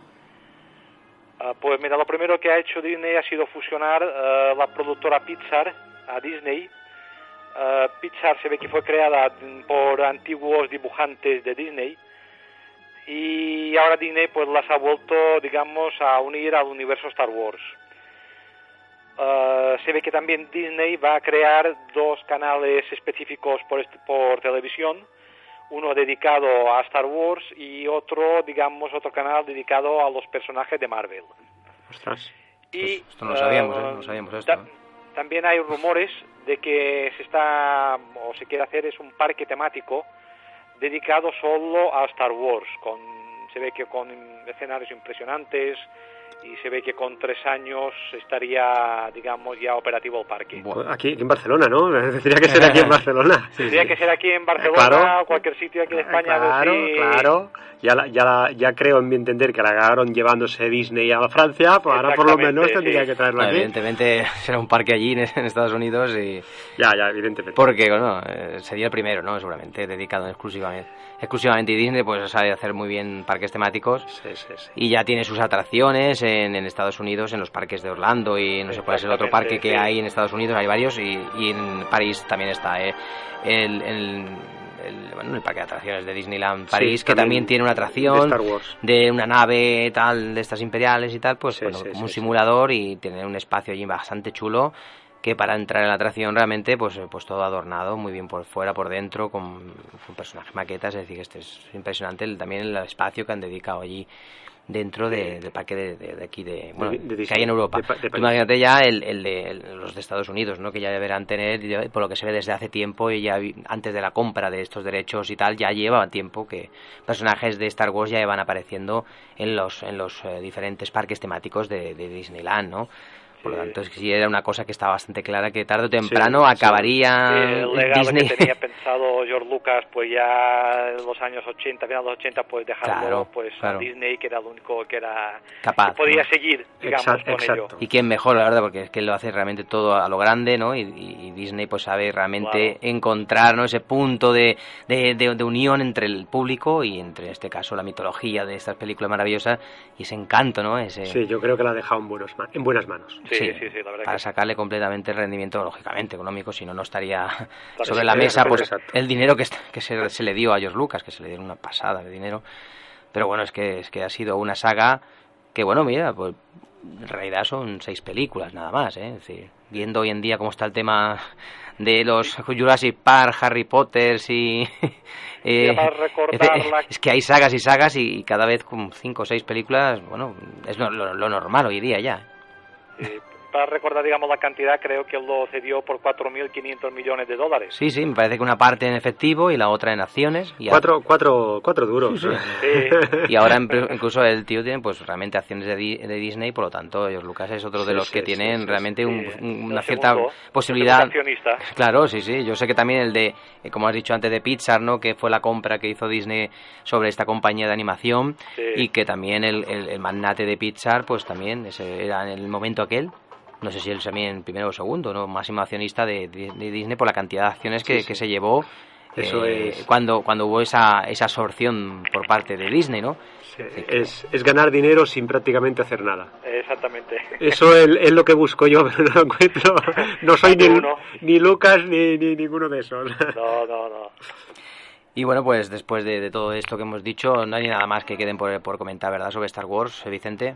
Ah, pues mira, lo primero que ha hecho Disney ha sido fusionar eh, la productora Pixar a Disney. Eh, Pixar se ve que fue creada por antiguos dibujantes de Disney y ahora Disney pues las ha vuelto, digamos, a unir al universo Star Wars. Eh, se ve que también Disney va a crear dos canales específicos por, por televisión, uno dedicado a Star Wars y otro, digamos, otro canal dedicado a los personajes de Marvel. Ostras. Y esto no lo sabíamos, ¿eh? no sabíamos esto también hay rumores de que se está o se quiere hacer es un parque temático dedicado solo a Star Wars, con se ve que con escenarios impresionantes y se ve que con tres años estaría, digamos, ya operativo el parque. Aquí, aquí en Barcelona, ¿no? [LAUGHS] Tendría que ser aquí en Barcelona. [LAUGHS] Tendría que ser aquí en Barcelona Claro. o cualquier sitio aquí de España. a ver Claro, si- claro. Ya, la- ya, la- ya creo en mi entender que la acabaron llevándose Disney a Francia, pues ahora por lo menos tendría sí. que traerlo Bueno, aquí. evidentemente [LAUGHS] será un parque allí en, en Estados Unidos y Ya, ya, evidentemente. porque bueno eh, sería el primero no seguramente dedicado exclusivamente exclusivamente y Disney pues sabe hacer muy bien parques temáticos y ya tiene sus atracciones en, en Estados Unidos en los parques de Orlando y no sé cuál es el otro parque que sí. hay en Estados Unidos hay varios y, y en París también está eh, el, el- el- bueno, el parque de atracciones de Disneyland París Sí, que también tiene una de atracción Star Wars. de una nave tal de estas imperiales y tal pues bueno, como un simulador y tener un espacio allí bastante chulo que para entrar en la atracción realmente pues eh, pues todo adornado muy bien por fuera por dentro con, con personajes maquetas es decir este es impresionante el- también el espacio que han dedicado allí dentro de- del parque de, de- de aquí de, bueno, que hay en Europa. imagínate ya el, el de el- los de Estados Unidos no que ya deberán tener por lo que se ve desde hace tiempo y ya antes de la compra de estos derechos y tal ya lleva tiempo que personajes de Star Wars ya iban apareciendo en los en los eh, diferentes parques temáticos de, de Disneyland no por lo tanto, es que sí era una cosa que estaba bastante clara que tarde o temprano Sí, acabaría Sí, el legado Disney. que tenía [LAUGHS] pensado George Lucas, pues ya en los años 80, finales de los 80, pues dejarlo Claro, pues claro. a Disney, que era el único que era Capaz, que podía ¿no? seguir, digamos, con ello. Y quién mejor, la verdad, porque es que lo hace realmente todo a lo grande, ¿no? Y, y Disney pues sabe realmente encontrar, ¿no? Ese punto de, de, de- de unión entre el público y entre, en este caso, la mitología de estas películas maravillosas y ese encanto, ¿no? Ese, Sí, yo creo que la ha dejado en, buenos ma- en buenas manos. Sí, sí, sí, la verdad para que sacarle completamente el rendimiento, lógicamente, económico, si no, no estaría Claro, [LAUGHS] sobre la mesa pues exacto. el dinero que, que se, se le dio a George Lucas, que se le dieron una pasada de dinero. Pero bueno, es que, es que ha sido una saga que, bueno, mira, pues en realidad son seis películas nada más, ¿eh? Es decir, viendo hoy en día cómo está el tema de los Jurassic Park, Harry Potter y... [LAUGHS] eh, es, que hay sagas y sagas y, cada vez con cinco o seis películas, bueno, es lo, lo- lo normal hoy día ya. Eh, para recordar, digamos, la cantidad, creo que lo cedió por 4.500 millones de dólares. Sí, sí, me parece que una parte en efectivo y la otra en acciones. Y cuatro, cuatro, cuatro duros. Sí, [LAUGHS] y ahora incluso el tío tiene pues realmente acciones de, de Disney, por lo tanto, George Lucas es otro de los que tienen realmente un, una cierta posibilidad. [LAUGHS] Claro, sí, sí. Yo sé que también el de, eh, como has dicho antes, de Pixar, ¿no? Que fue la compra que hizo Disney sobre esta compañía de animación y que también el, el, magnate de Pixar, pues también ese era en el momento aquel no sé si él también primero o segundo, ¿no? máximo accionista de, Disney por la cantidad de acciones que, que se llevó Eso eh, es... cuando, cuando hubo esa, esa absorción por parte de Disney, ¿no? es, es, ganar dinero sin prácticamente hacer nada. Exactamente. Eso es, es, lo que busco yo, [LAUGHS] pero no lo encuentro. [LAUGHS] No soy ni, ni, Lucas ni, ni ninguno de esos. No, no, no. Y bueno, pues después de, de, todo esto que hemos dicho, no hay nada más que queden por, por comentar, ¿verdad? Sobre Star Wars, Vicente.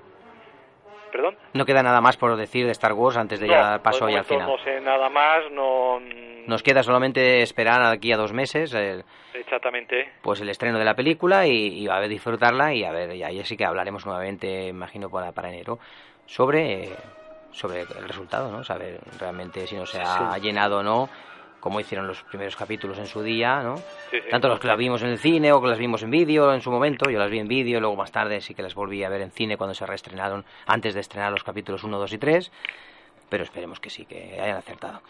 ¿Perdón? No queda nada más por decir de Star Wars antes de ya paso al final. No sé nada más, no... Nos queda solamente esperar aquí a dos meses. Exactamente. Pues el estreno de la película y, a ver disfrutarla y a ver, y ahí sí que hablaremos nuevamente, imagino, para, para enero, sobre, sobre el resultado, ¿no? Saber realmente si no se ha llenado o no como hicieron los primeros capítulos en su día, ¿no? Tanto los que las vimos en el cine o que las vimos en vídeo en su momento, yo las vi en vídeo, luego más tarde sí que las volví a ver en cine cuando se reestrenaron, antes de estrenar los capítulos 1, 2 y 3, pero esperemos que sí, que hayan acertado.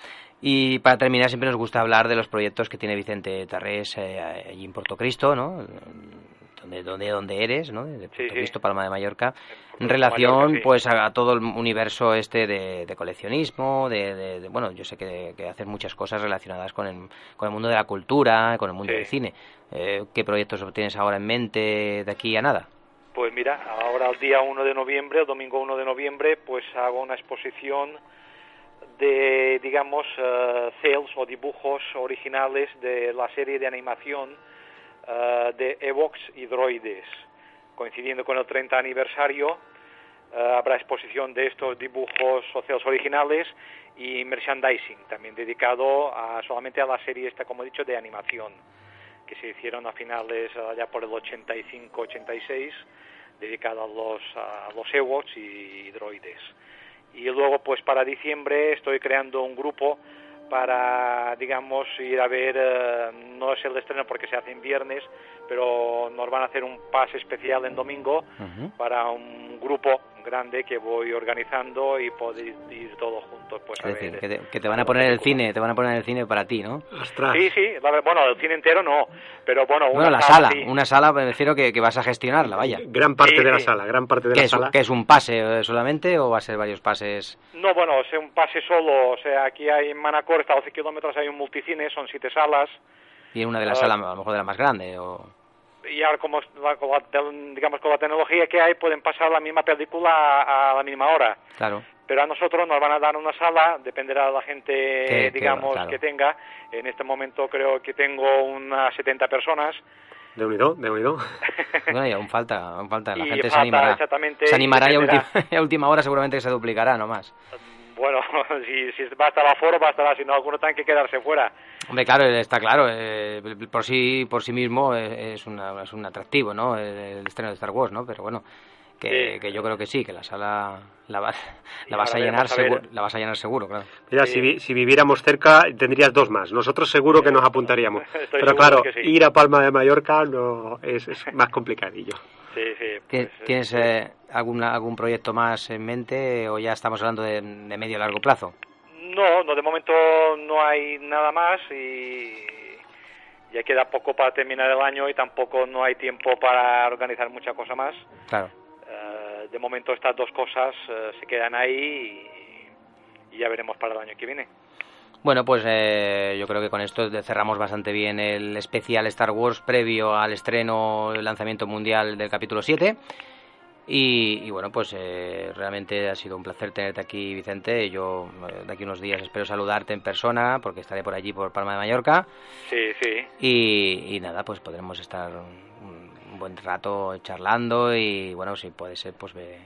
Y para terminar siempre nos gusta hablar de los proyectos que tiene Vicente Tarrés eh, allí en Puerto Cristo, ¿no? Donde, donde, donde eres, ¿no? De Puerto Cristo, Palma de Mallorca, en relación pues a, todo el universo este de, coleccionismo, de, bueno, yo sé que, que haces muchas cosas relacionadas con el, con el mundo de la cultura, con el mundo del cine. Eh, ¿Qué proyectos tienes ahora en mente de aquí a nada? Pues mira, ahora el día 1 de noviembre, el domingo 1 de noviembre, pues hago una exposición de, digamos, uh, sales o dibujos originales de la serie de animación uh, de Evox y Droides. Coincidiendo con el 30 aniversario, uh, habrá exposición de estos dibujos sociales originales y merchandising, también dedicado a, solamente a la serie esta, como he dicho, de animación, que se hicieron a finales, allá por el 85-86, dedicado a los, a los Ewoks y droides y luego pues para diciembre estoy creando un grupo para digamos ir a ver eh, no es el estreno porque se hace en viernes pero nos van a hacer un pase especial en domingo para un grupo grande que voy organizando y poder ir todos juntos pues es decir, que, te, van a poner el cine te van a poner el cine para ti no sí sí bueno el cine entero no pero bueno una la sala, una sala me refiero que, que, vas a gestionarla vaya. Gran parte de la sala gran parte de la sala. que es un pase eh, solamente o va a ser varios pases no bueno es un pase solo o sea aquí hay en Manacor está a 12 kilómetros hay un multicine son siete salas. Y una de las salas a lo mejor de la más grande o y ahora como digamos con la tecnología que hay pueden pasar la misma película a, la misma hora. Claro. Pero a nosotros nos van a dar una sala, dependerá de la gente, digamos, que tenga. En este momento creo que tengo unas 70 personas. De unido, de unido. [LAUGHS] bueno, y aún falta, aún falta. La gente se animará. Se animará [LAUGHS] y a, última, hora seguramente que se duplicará, no más. Bueno, [LAUGHS] si, si va a estar aforo, va a estar, si no, algunos tienen que quedarse fuera. Hombre, claro, está claro, eh, por sí por sí mismo es, una, es un atractivo, ¿no? El, estreno de Star Wars, ¿no? Pero bueno, que, que yo creo que sí, que la sala la, la vas a llenar seguro, la vas a llenar seguro, claro. Mira, si, si, viviéramos cerca tendrías dos más. Nosotros seguro que nos apuntaríamos. [LAUGHS] Pero claro, ir a Palma de Mallorca no es, es más complicadillo. Sí, sí. Pues, ¿Tienes eh, algún, algún proyecto más en mente o ya estamos hablando de, de medio largo plazo? No, no, de momento no hay nada más y ya queda poco para terminar el año y tampoco no hay tiempo para organizar mucha cosa más. Claro. Eh, de momento estas dos cosas eh, se quedan ahí y, ya veremos para el año que viene. Bueno, pues eh, yo creo que con esto cerramos bastante bien el especial Star Wars previo al estreno, el lanzamiento mundial del capítulo 7. Y, bueno, pues eh, realmente ha sido un placer tenerte aquí, Vicente. Yo eh, de aquí unos días espero saludarte en persona porque estaré por allí, por Palma de Mallorca. Sí, sí. Y, nada, pues podremos estar un, buen rato charlando y bueno, si puede ser, pues ve,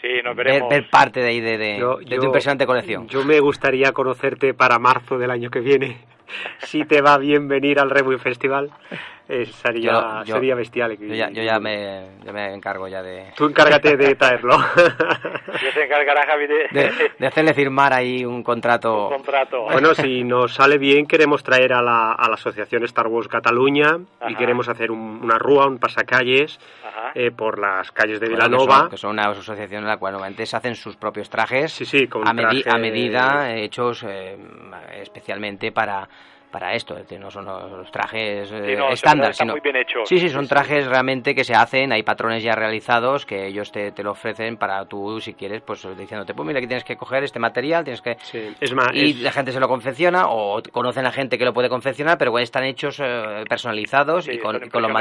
sí, nos veremos. Ver, parte de ahí de, de, tu impresionante colección. Yo me gustaría conocerte para marzo del año que viene, [LAUGHS] si te va bien venir al Rebuy Festival. Eh, sería, sería bestial. Yo ya, yo ya, me, me encargo ya de... Tú encárgate de traerlo. [LAUGHS] yo te encargará, Javi, de... de... hacerle firmar ahí un contrato. Un contrato. Bueno, si nos sale bien, queremos traer a la, a la Asociación Star Wars Cataluña y queremos hacer una rúa, un pasacalles eh, por las calles de Vilanova. que, son, una asociación en la cual normalmente se hacen sus propios trajes sí, sí, con a, a medida, hechos eh, especialmente para para esto, no son los trajes eh, estándar, sino muy bien hecho. Sí, sí, son trajes realmente que se hacen, hay patrones ya realizados que ellos te, te, lo ofrecen para tú, si quieres, pues diciéndote, pues mira, aquí tienes que coger este material, tienes que... Es más, y la gente se lo confecciona o conocen a gente que lo puede confeccionar, pero están hechos eh, personalizados y, con, con los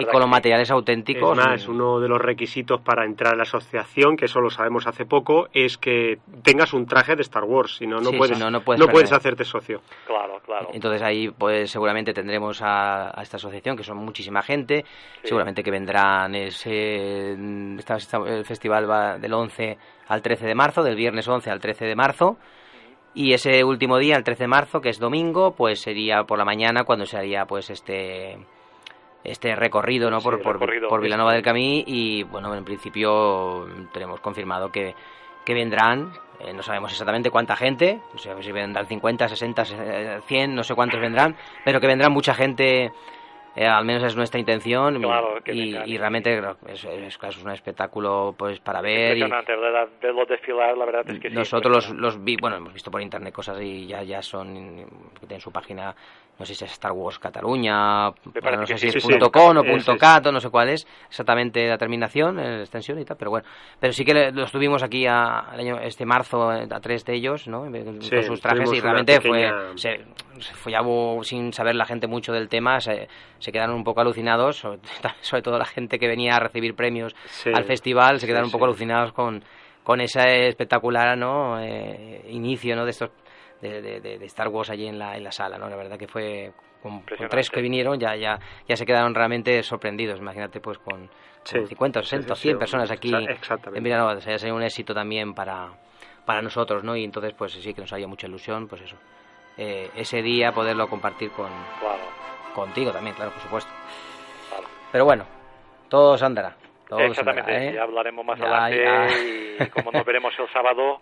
y con los materiales auténticos. Es más, uno de los requisitos para entrar a la asociación, que eso lo sabemos hace poco, es que tengas un traje de Star Wars, si no, no, puedes, no, puedes, hacerte socio. Claro, claro. Entonces ahí pues seguramente tendremos a, esta asociación, que son muchísima gente, seguramente que vendrán ese, el festival va del 11 al 13 de marzo, del viernes 11 al 13 de marzo, y ese último día, el 13 de marzo, que es domingo, pues sería por la mañana cuando se haría pues este este recorrido no por, por, por Vilanova del Camí. Y bueno en principio tenemos confirmado que, que vendrán eh, no sabemos exactamente cuánta gente, no sé si vendrán 50, 60, 100, no sé cuántos vendrán, pero que vendrán mucha gente, eh, al menos es nuestra intención. y, realmente es, es, un espectáculo pues para ver. Y, verlos desfilar, la verdad es que Nosotros los, los vi, bueno, hemos visto por internet cosas y ya, ya son, en su página no sé si es Star Wars Cataluña, no sé si es .com o .cat o no sé cuál es exactamente la terminación, la extensión y tal, pero bueno, pero sí que los tuvimos aquí a, este marzo a tres de ellos, ¿no? Con sus trajes y realmente fue, se, fue ya sin saber la gente mucho del tema, se, se quedaron un poco alucinados, sobre, [LAUGHS] todo la gente que venía a recibir premios al festival, se quedaron un poco alucinados con con ese espectacular ¿no? Eh, inicio ¿no? de estos de, de, Star Wars allí en la, en la sala, ¿no? La verdad que fue con, tres que vinieron ya, ya, ya se quedaron realmente sorprendidos. Imagínate pues con, 50, 60, 100 personas aquí en Vilanova. O sea, un éxito también para, para nosotros, ¿no? Y entonces pues sí que nos haría mucha ilusión, pues eso. Eh, ese día poderlo compartir con contigo también, claro, por supuesto. Pero bueno, todo se andará. Exactamente, ¿eh? ya hablaremos más adelante y como nos veremos el sábado,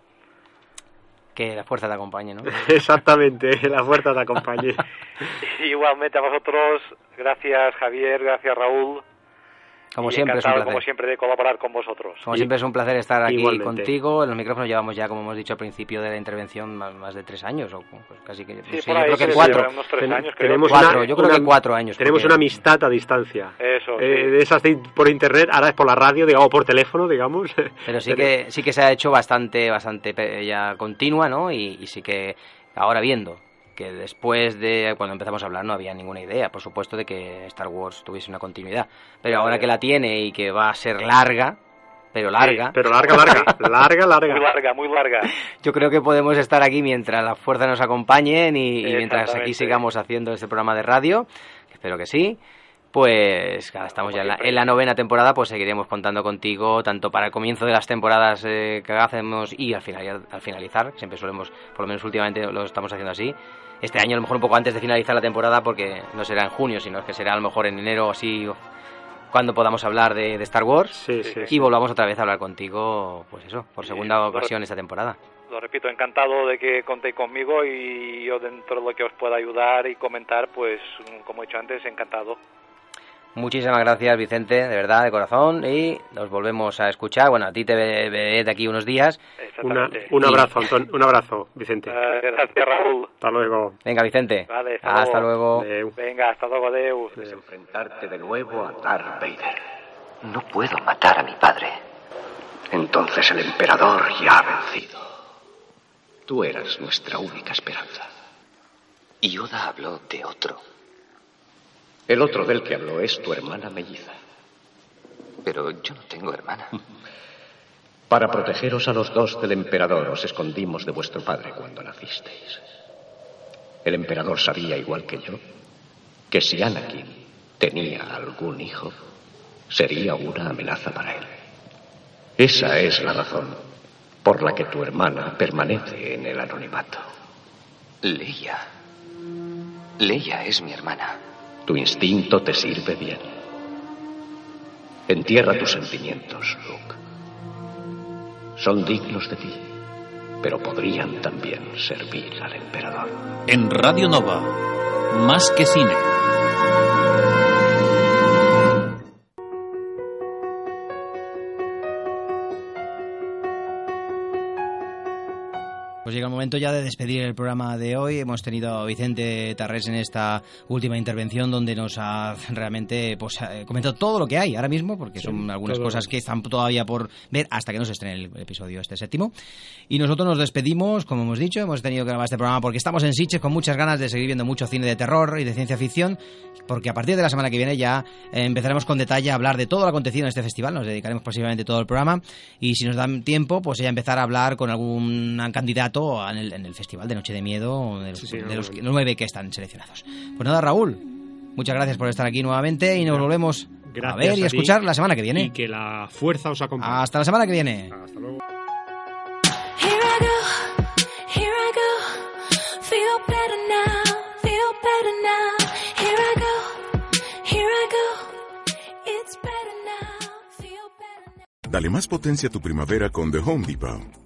que la fuerza te acompañe, ¿no? [LAUGHS] Exactamente, la fuerza te acompañe. [LAUGHS] Igualmente a vosotros, gracias Javier, gracias Raúl. Como siempre, es un placer. como siempre, de colaborar con vosotros. Como siempre, es un placer estar aquí contigo. En los micrófonos llevamos ya, como hemos dicho al principio de la intervención, más, de tres años, o pues casi que. Sí, yo creo que cuatro. Unos tres años, tenemos cuatro, yo creo que cuatro años. Tenemos una amistad a distancia. Eso. Eh, de esas por internet, ahora es por la radio, digamos, por teléfono, digamos. Pero sí [LAUGHS] que sí que se ha hecho bastante, bastante ya continua, ¿no? Y, y sí que ahora viendo que después de cuando empezamos a hablar no había ninguna idea, por supuesto, de que Star Wars tuviese una continuidad. Pero ahora que la tiene y que va a ser larga, pero larga. pero larga, larga, [LAUGHS] larga, larga. Muy larga, muy larga. Yo creo que podemos estar aquí mientras la fuerza nos acompañe y, y mientras aquí sigamos haciendo este programa de radio, espero que sí pues estamos ya en la, novena temporada, pues seguiremos contando contigo tanto para el comienzo de las temporadas eh, que hacemos y al, final, al finalizar, siempre solemos, por lo menos últimamente lo estamos haciendo así. Este año a lo mejor un poco antes de finalizar la temporada porque no será en junio, sino que será a lo mejor en enero o así cuando podamos hablar de, Star Wars. Y volvamos otra vez a hablar contigo, pues eso, por segunda ocasión esta temporada. lo repito, encantado de que contéis conmigo y yo dentro de lo que os pueda ayudar y comentar, pues como he dicho antes, encantado. Muchísimas gracias, Vicente, de verdad, de corazón, y nos volvemos a escuchar. Bueno, a ti te veré de aquí unos días. un abrazo, Anton, un abrazo, Vicente. Eh, gracias, Raúl. Hasta luego. Venga, Vicente. Vale, hasta, luego. Venga, hasta luego, Deu. Puedes enfrentarte de nuevo a Darth Vader. No puedo matar a mi padre. Entonces el emperador ya ha vencido. Tú eras nuestra única esperanza. Y Yoda habló de otro. El otro del que habló es tu hermana melliza. Pero yo no tengo hermana. [LAUGHS] Para protegeros a los dos del emperador os escondimos de vuestro padre cuando nacisteis. El emperador sabía, igual que yo, que si Anakin tenía algún hijo, sería una amenaza para él. Esa es la razón por la que tu hermana permanece en el anonimato. Leia. Leia es mi hermana. Tu instinto te sirve bien. Entierra tus sentimientos, Luke. Son dignos de ti, pero podrían también servir al emperador. En Radio Nova, más que cine. Momento ya de despedir el programa de hoy. Hemos tenido a Vicente Tarrés en esta última intervención donde nos ha realmente pues, eh, comentado todo lo que hay ahora mismo, porque son algunas cosas que están todavía por ver hasta que no se estrene el episodio este séptimo. Y nosotros nos despedimos, como hemos dicho, hemos tenido que grabar este programa porque estamos en Sitges con muchas ganas de seguir viendo mucho cine de terror y de ciencia ficción, porque a partir de la semana que viene ya eh, empezaremos con detalle a hablar de todo lo acontecido en este festival, nos dedicaremos posiblemente todo el programa y si nos dan tiempo, pues ya empezar a hablar con algún candidato en el, en el Festival de Noche de Miedo de los, Sí, sí, de los no, nueve que están seleccionados. Pues nada, Raúl, muchas gracias por estar aquí nuevamente y nos volvemos a ver y a escuchar la semana que viene. Y que la fuerza os acompañe. Hasta la semana que viene. Hasta luego. Dale más potencia a tu primavera con The Home Depot.